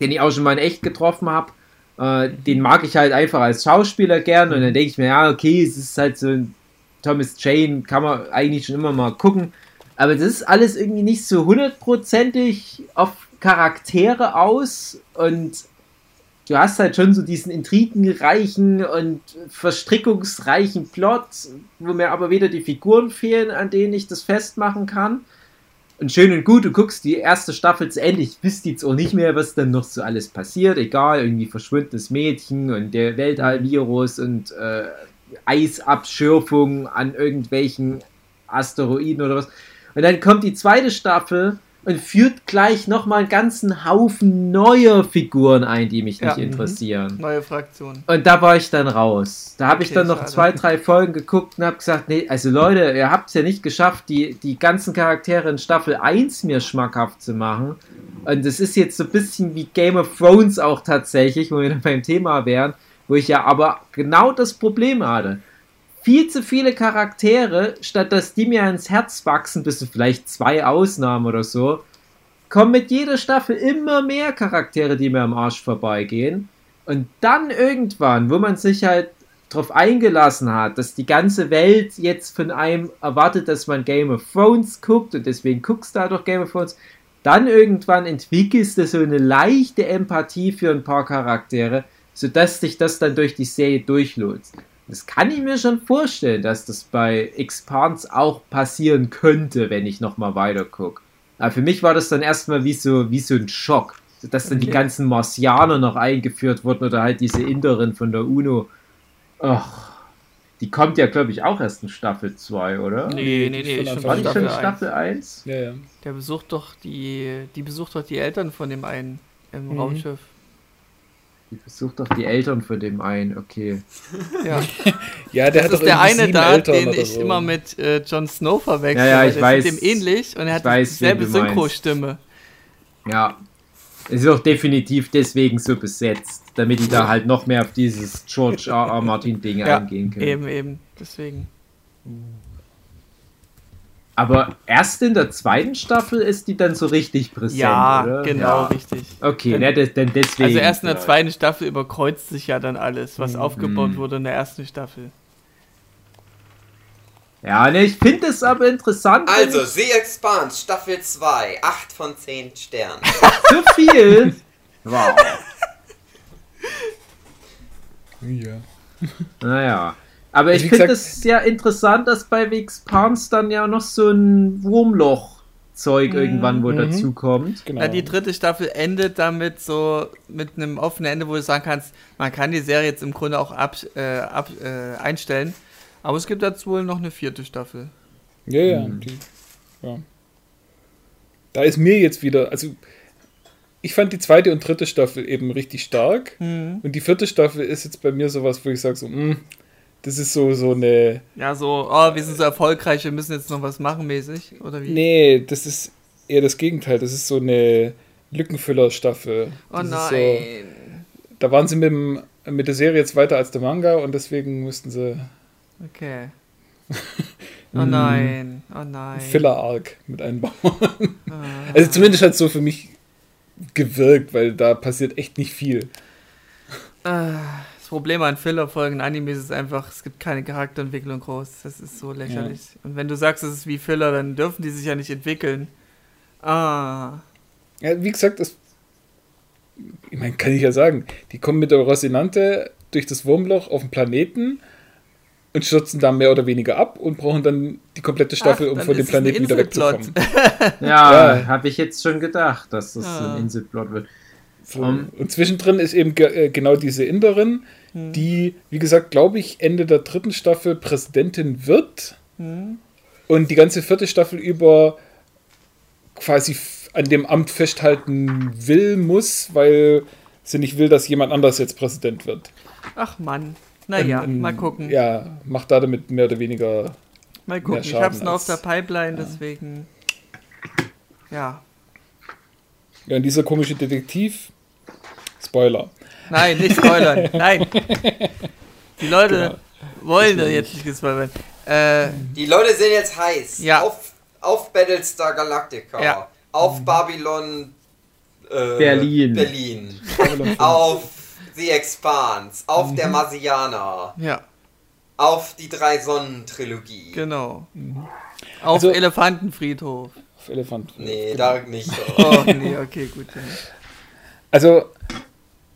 Speaker 3: den ich auch schon mal in echt getroffen habe. Äh, den mag ich halt einfach als Schauspieler gern. Und dann denke ich mir, ja, okay, es ist halt so ein Thomas Jane, kann man eigentlich schon immer mal gucken. Aber das ist alles irgendwie nicht so hundertprozentig auf Charaktere aus und du hast halt schon so diesen intrigenreichen und verstrickungsreichen Plot, wo mir aber wieder die Figuren fehlen, an denen ich das festmachen kann. Und schön und gut, du guckst die erste Staffel zu Ende, ich wüsste jetzt auch nicht mehr, was dann noch so alles passiert, egal, irgendwie verschwundenes Mädchen und der Weltallvirus und äh, Eisabschürfung an irgendwelchen Asteroiden oder was. Und dann kommt die zweite Staffel und führt gleich nochmal einen ganzen Haufen neuer Figuren ein, die mich nicht
Speaker 4: Ja.
Speaker 3: interessieren.
Speaker 4: Neue Fraktion.
Speaker 3: Und da war ich dann raus. Da habe ich
Speaker 4: Okay,
Speaker 3: dann noch
Speaker 4: schade.
Speaker 3: zwei, drei Folgen geguckt und habe gesagt, nee, also Leute, ihr habt es ja nicht geschafft, die, die ganzen Charaktere in Staffel 1 mir schmackhaft zu machen. Und das ist jetzt so ein bisschen wie Game of Thrones auch tatsächlich, wo wir dann beim Thema wären, wo ich ja aber genau das Problem hatte. Viel zu viele Charaktere, statt dass die mir ins Herz wachsen, bis vielleicht zwei Ausnahmen oder so, kommen mit jeder Staffel immer mehr Charaktere, die mir am Arsch vorbeigehen. Und dann irgendwann, wo man sich halt darauf eingelassen hat, dass die ganze Welt jetzt von einem erwartet, dass man Game of Thrones guckt und deswegen guckst du halt auch Game of Thrones, dann irgendwann entwickelst du so eine leichte Empathie für ein paar Charaktere, sodass sich das dann durch die Serie durchlotst. Das kann ich mir schon vorstellen, dass das bei Expanse auch passieren könnte, wenn ich nochmal weiter gucke. Aber für mich war das dann erstmal wie so, wie so ein Schock, dass dann die
Speaker 4: Okay.
Speaker 3: ganzen Marsianer noch eingeführt wurden oder halt diese Inderin von der UNO. Ach, die kommt ja, glaube ich, auch erst in Staffel 2, oder?
Speaker 4: Nee,
Speaker 2: die
Speaker 4: nee, nee, schon
Speaker 3: War die schon in
Speaker 4: Staffel
Speaker 3: Staffel 1?
Speaker 2: Ja, ja.
Speaker 4: Der besucht doch die, die besucht doch die Eltern von dem einen im
Speaker 2: Mhm.
Speaker 4: Raumschiff.
Speaker 3: Die besucht doch die Eltern von dem einen, okay.
Speaker 4: Ja,
Speaker 2: Ja, der hat
Speaker 4: das
Speaker 2: doch
Speaker 4: ist der
Speaker 2: irgendwie
Speaker 4: eine da,
Speaker 2: Eltern
Speaker 4: den ich
Speaker 2: so.
Speaker 4: immer mit äh, Jon Snow verwechsel.
Speaker 3: Ja, ja, ich
Speaker 4: der
Speaker 3: weiß.
Speaker 4: sieht dem ähnlich und er hat
Speaker 3: weiß,
Speaker 4: dieselbe. Synchro-Stimme.
Speaker 3: Ja. Es ist auch definitiv deswegen so besetzt, damit die da halt noch mehr auf dieses George R. R. Martin Ding
Speaker 4: Ja,
Speaker 3: eingehen können.
Speaker 4: eben, eben. Deswegen.
Speaker 3: Aber erst in der zweiten Staffel ist die dann so richtig präsent,
Speaker 4: Ja,
Speaker 3: oder?
Speaker 4: genau,
Speaker 3: Ja.
Speaker 4: richtig.
Speaker 3: Okay, ne, das, dann deswegen.
Speaker 4: Also erst in der zweiten Staffel überkreuzt sich ja dann alles, was
Speaker 2: Mhm.
Speaker 4: aufgebaut wurde in der ersten Staffel.
Speaker 3: Ja, ne, ich finde es aber interessant.
Speaker 1: Also, The Expanse, Staffel 2, 8 von 10 Sternen.
Speaker 3: so viel. Wow.
Speaker 2: Ja.
Speaker 3: Naja. Aber ich finde es ja interessant, dass bei Vixpans dann ja noch so ein Wurmloch-Zeug irgendwann wohl
Speaker 2: Mhm.
Speaker 3: dazukommt.
Speaker 2: Genau.
Speaker 4: Ja, die dritte Staffel endet damit so mit einem offenen Ende, wo du sagen kannst, man kann die Serie jetzt im Grunde auch ab, äh, ab, äh, einstellen. Aber es gibt dazu wohl noch eine vierte Staffel.
Speaker 2: Ja, ja,
Speaker 3: Mhm.
Speaker 2: die, ja. Da ist mir jetzt wieder, also ich fand die zweite und dritte Staffel eben richtig stark.
Speaker 4: Mhm.
Speaker 2: Und die vierte Staffel ist jetzt bei mir sowas, wo ich sage so, mh, das ist so, so eine,
Speaker 4: Ja, so, oh, wir sind so erfolgreich, wir müssen jetzt noch was machen mäßig, oder wie?
Speaker 2: nee, das ist eher das Gegenteil. Das ist so eine Lückenfüller-Staffel.
Speaker 4: oh
Speaker 2: Das
Speaker 4: nein.
Speaker 2: So, da waren sie mit, dem, mit der Serie jetzt weiter als der Manga und deswegen müssten sie
Speaker 4: Okay. Oh nein, oh nein.
Speaker 2: Filler-Arc mit einbauen.
Speaker 4: Ah.
Speaker 2: Also zumindest hat es so für mich gewirkt, weil da passiert echt nicht viel.
Speaker 4: Ah, Problem an Filler-Folgen Animes ist einfach, es gibt keine Charakterentwicklung groß. Das ist so lächerlich. Und wenn du sagst, es ist wie Filler, dann dürfen die sich ja nicht entwickeln. Ah.
Speaker 2: Ja, wie gesagt, das. Ich meine, kann ich ja sagen, die kommen mit der Rosinante durch das Wurmloch auf den Planeten und stürzen da mehr oder weniger ab und brauchen dann die komplette Staffel,
Speaker 4: Ach,
Speaker 2: um von dem Planeten wieder wegzukommen.
Speaker 3: Ja,
Speaker 2: Ja.
Speaker 3: habe ich jetzt schon gedacht, dass das so
Speaker 4: Ah.
Speaker 3: ein Inselplot wird.
Speaker 2: So.
Speaker 3: Um.
Speaker 2: Und zwischendrin ist eben ge äh, genau diese Inderin, die, wie gesagt, glaube ich, Ende der dritten Staffel Präsidentin wird und die ganze vierte Staffel über quasi an dem Amt festhalten will, muss, weil sie nicht will, dass jemand anders jetzt Präsident wird.
Speaker 4: Ach Mann. Naja,
Speaker 2: Ähm,
Speaker 4: mal gucken.
Speaker 2: Ja, macht da damit mehr oder weniger.
Speaker 4: mal gucken. Ich hab's noch auf der Pipeline, deswegen. Ja.
Speaker 2: Ja, und dieser komische Detektiv. Spoiler.
Speaker 4: Nein, nicht spoilern. Nein. Die Leute
Speaker 2: Genau.
Speaker 4: wollen da jetzt nicht gespoilert werden. Äh,
Speaker 1: Die Leute sind jetzt heiß.
Speaker 4: Ja.
Speaker 1: Auf, auf Battlestar Galactica.
Speaker 4: Ja.
Speaker 1: Auf Babylon äh,
Speaker 3: Berlin.
Speaker 1: Berlin. auf The Expanse. Auf der Marsianer.
Speaker 4: ja,
Speaker 1: Auf die Drei-Sonnen-Trilogie.
Speaker 4: genau. Auf
Speaker 2: Also-
Speaker 4: Elefantenfriedhof.
Speaker 2: Auf Elefant.
Speaker 1: Nee, da nicht.
Speaker 4: Oh, nee, okay, gut. Ja.
Speaker 2: Also,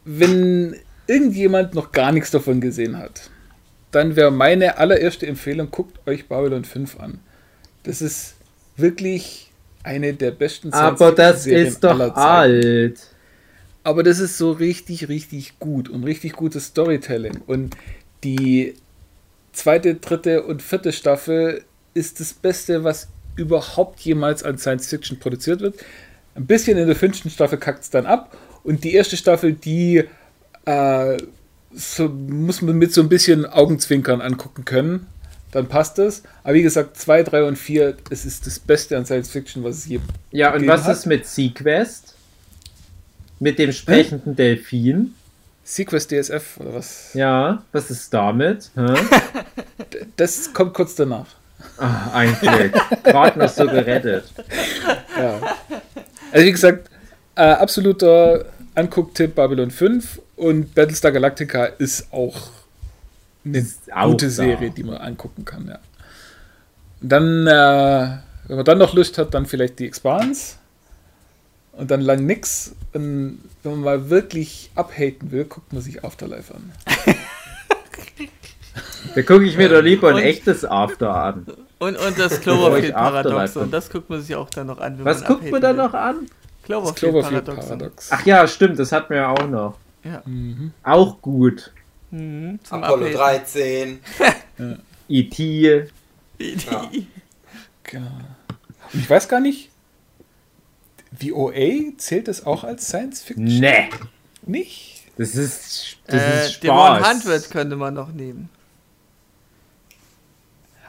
Speaker 2: wenn irgendjemand noch gar nichts davon gesehen hat, dann wäre meine allererste Empfehlung, guckt euch Babylon 5 an. Das ist wirklich eine der besten
Speaker 3: Aber das ist doch alt.
Speaker 2: Aber das ist so richtig, richtig gut und richtig gutes Storytelling. Und die zweite, dritte und vierte Staffel ist das Beste, was überhaupt jemals an Science Fiction produziert wird. Ein bisschen in der fünften Staffel kackt es dann ab. Und die erste Staffel, die äh, so, muss man mit so ein bisschen Augenzwinkern angucken können. Dann passt es. Aber wie gesagt, 2, 3 und 4, es ist das Beste an Science Fiction, was es je
Speaker 3: Ja, und was
Speaker 2: hat.
Speaker 3: ist mit Sequest? Mit dem sprechenden Delfin?
Speaker 2: Sequest DSF oder was?
Speaker 3: Ja, was ist damit?
Speaker 2: Das kommt kurz danach.
Speaker 3: Ah, ein Glück. Gerade noch so gerettet.
Speaker 2: Ja. Also wie gesagt, äh, absoluter Angucktipp Babylon 5 und Battlestar Galactica ist auch eine
Speaker 3: Ist auch
Speaker 2: gute
Speaker 3: da.
Speaker 2: Serie, die man angucken kann, ja. Und dann, äh, wenn man dann noch Lust hat, dann vielleicht die Expanse und dann lang nix. Und wenn man mal wirklich abhaten will, guckt man sich Afterlife an.
Speaker 3: Da gucke ich mir doch lieber ein
Speaker 4: Und-
Speaker 3: echtes After an.
Speaker 4: Und, und das
Speaker 3: Bevor ich
Speaker 4: Cloverfield-Paradox.
Speaker 3: Afterlife
Speaker 4: Und das guckt man sich auch dann noch an. wenn
Speaker 3: Was
Speaker 4: man
Speaker 3: guckt man da noch an?
Speaker 2: Das
Speaker 4: Cloverfield-Paradox.
Speaker 2: Cloverfield-Paradox.
Speaker 3: Ach ja, stimmt, das hatten wir ja auch noch.
Speaker 4: Ja.
Speaker 3: Auch gut.
Speaker 4: Mhm, zum
Speaker 1: Apollo
Speaker 4: Abhaten.
Speaker 1: 13.
Speaker 3: E.T.
Speaker 1: Ja.
Speaker 2: Genau. Ich weiß gar nicht, VOA zählt das auch als Science Fiction?
Speaker 3: Ne,
Speaker 2: Nicht?
Speaker 3: das ist, das
Speaker 4: Äh,
Speaker 3: ist
Speaker 4: Demon
Speaker 3: Spaß.
Speaker 4: Huntred könnte man noch nehmen.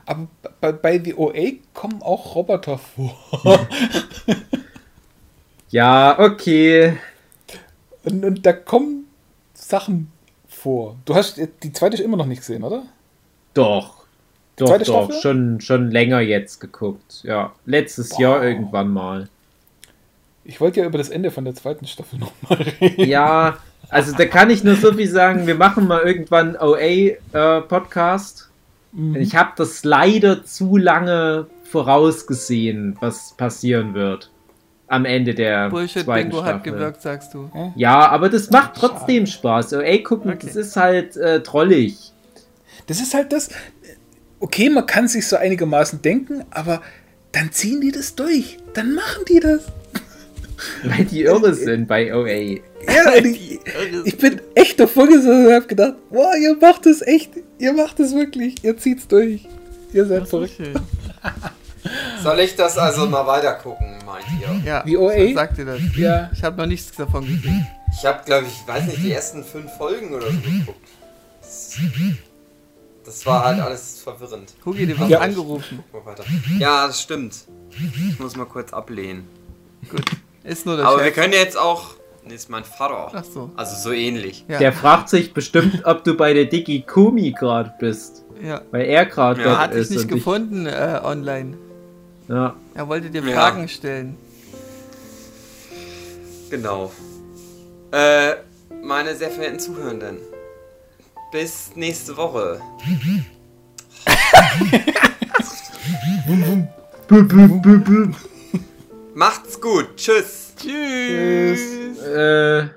Speaker 2: Aber bei, bei The OA kommen auch Roboter vor.
Speaker 3: Ja, okay.
Speaker 2: Und, und da kommen Sachen vor. Du hast die zweite immer noch nicht gesehen, oder?
Speaker 3: Doch. Doch,
Speaker 2: Zweite
Speaker 3: doch.
Speaker 2: Staffel?
Speaker 3: Schon, schon länger jetzt geguckt. Ja, letztes Jahr irgendwann mal.
Speaker 2: Ich wollte ja über das Ende von der zweiten Staffel nochmal reden.
Speaker 3: Ja, also da kann ich nur so viel sagen. Wir machen mal irgendwann OA-Podcast. Ich habe das leider zu lange vorausgesehen, was passieren wird. Am Ende der
Speaker 4: Bullshit
Speaker 3: zweiten
Speaker 4: Bingo
Speaker 3: Staffel.
Speaker 4: hat gewirkt, sagst du.
Speaker 3: Ja, aber das macht trotzdem Spaß. OA gucken,
Speaker 4: Okay.
Speaker 3: das ist halt äh, trollig.
Speaker 2: Das ist halt das. Okay, man kann sich so einigermaßen denken, aber dann ziehen die das durch. Dann machen die das.
Speaker 3: Weil die irre sind bei OA.
Speaker 2: Ja, ich, ich bin echt davor gesessen und hab gedacht, boah, ihr macht es echt, ihr macht es wirklich, ihr zieht's durch. Ihr seid verrückt.
Speaker 1: Soll ich das also mal weiter gucken, meint ihr?
Speaker 4: Ja,
Speaker 2: Wie OA?
Speaker 4: sagt ihr das?
Speaker 2: Ja,
Speaker 4: Ich habe noch nichts davon gesehen.
Speaker 1: Ich habe, glaube ich, weiß nicht, die ersten fünf Folgen oder so geguckt. Das, das war halt alles verwirrend.
Speaker 4: Hugi, du wirst
Speaker 2: Ja.
Speaker 4: angerufen.
Speaker 1: Guck mal weiter. Ja, das stimmt. Ich muss mal kurz ablehnen.
Speaker 4: Gut. Ist nur der
Speaker 1: Aber wir
Speaker 4: Chef.
Speaker 1: können jetzt auch. Nee, ist mein Vater.
Speaker 4: Ach so.
Speaker 1: Also so ähnlich.
Speaker 4: Ja.
Speaker 3: Der fragt sich bestimmt, ob du bei der Digi Kumi gerade bist.
Speaker 4: ja.
Speaker 3: Weil er gerade
Speaker 1: Ja.
Speaker 3: dort
Speaker 4: Er hat dich
Speaker 3: ist.
Speaker 4: nicht
Speaker 3: und ich-
Speaker 4: gefunden äh, online.
Speaker 3: Ja.
Speaker 4: Er wollte dir
Speaker 1: Ja.
Speaker 4: Fragen stellen.
Speaker 1: Genau. Äh, meine sehr verehrten Zuhörenden. Bis nächste Woche. Macht's gut. Tschüss.
Speaker 4: Tschüss.
Speaker 3: Äh,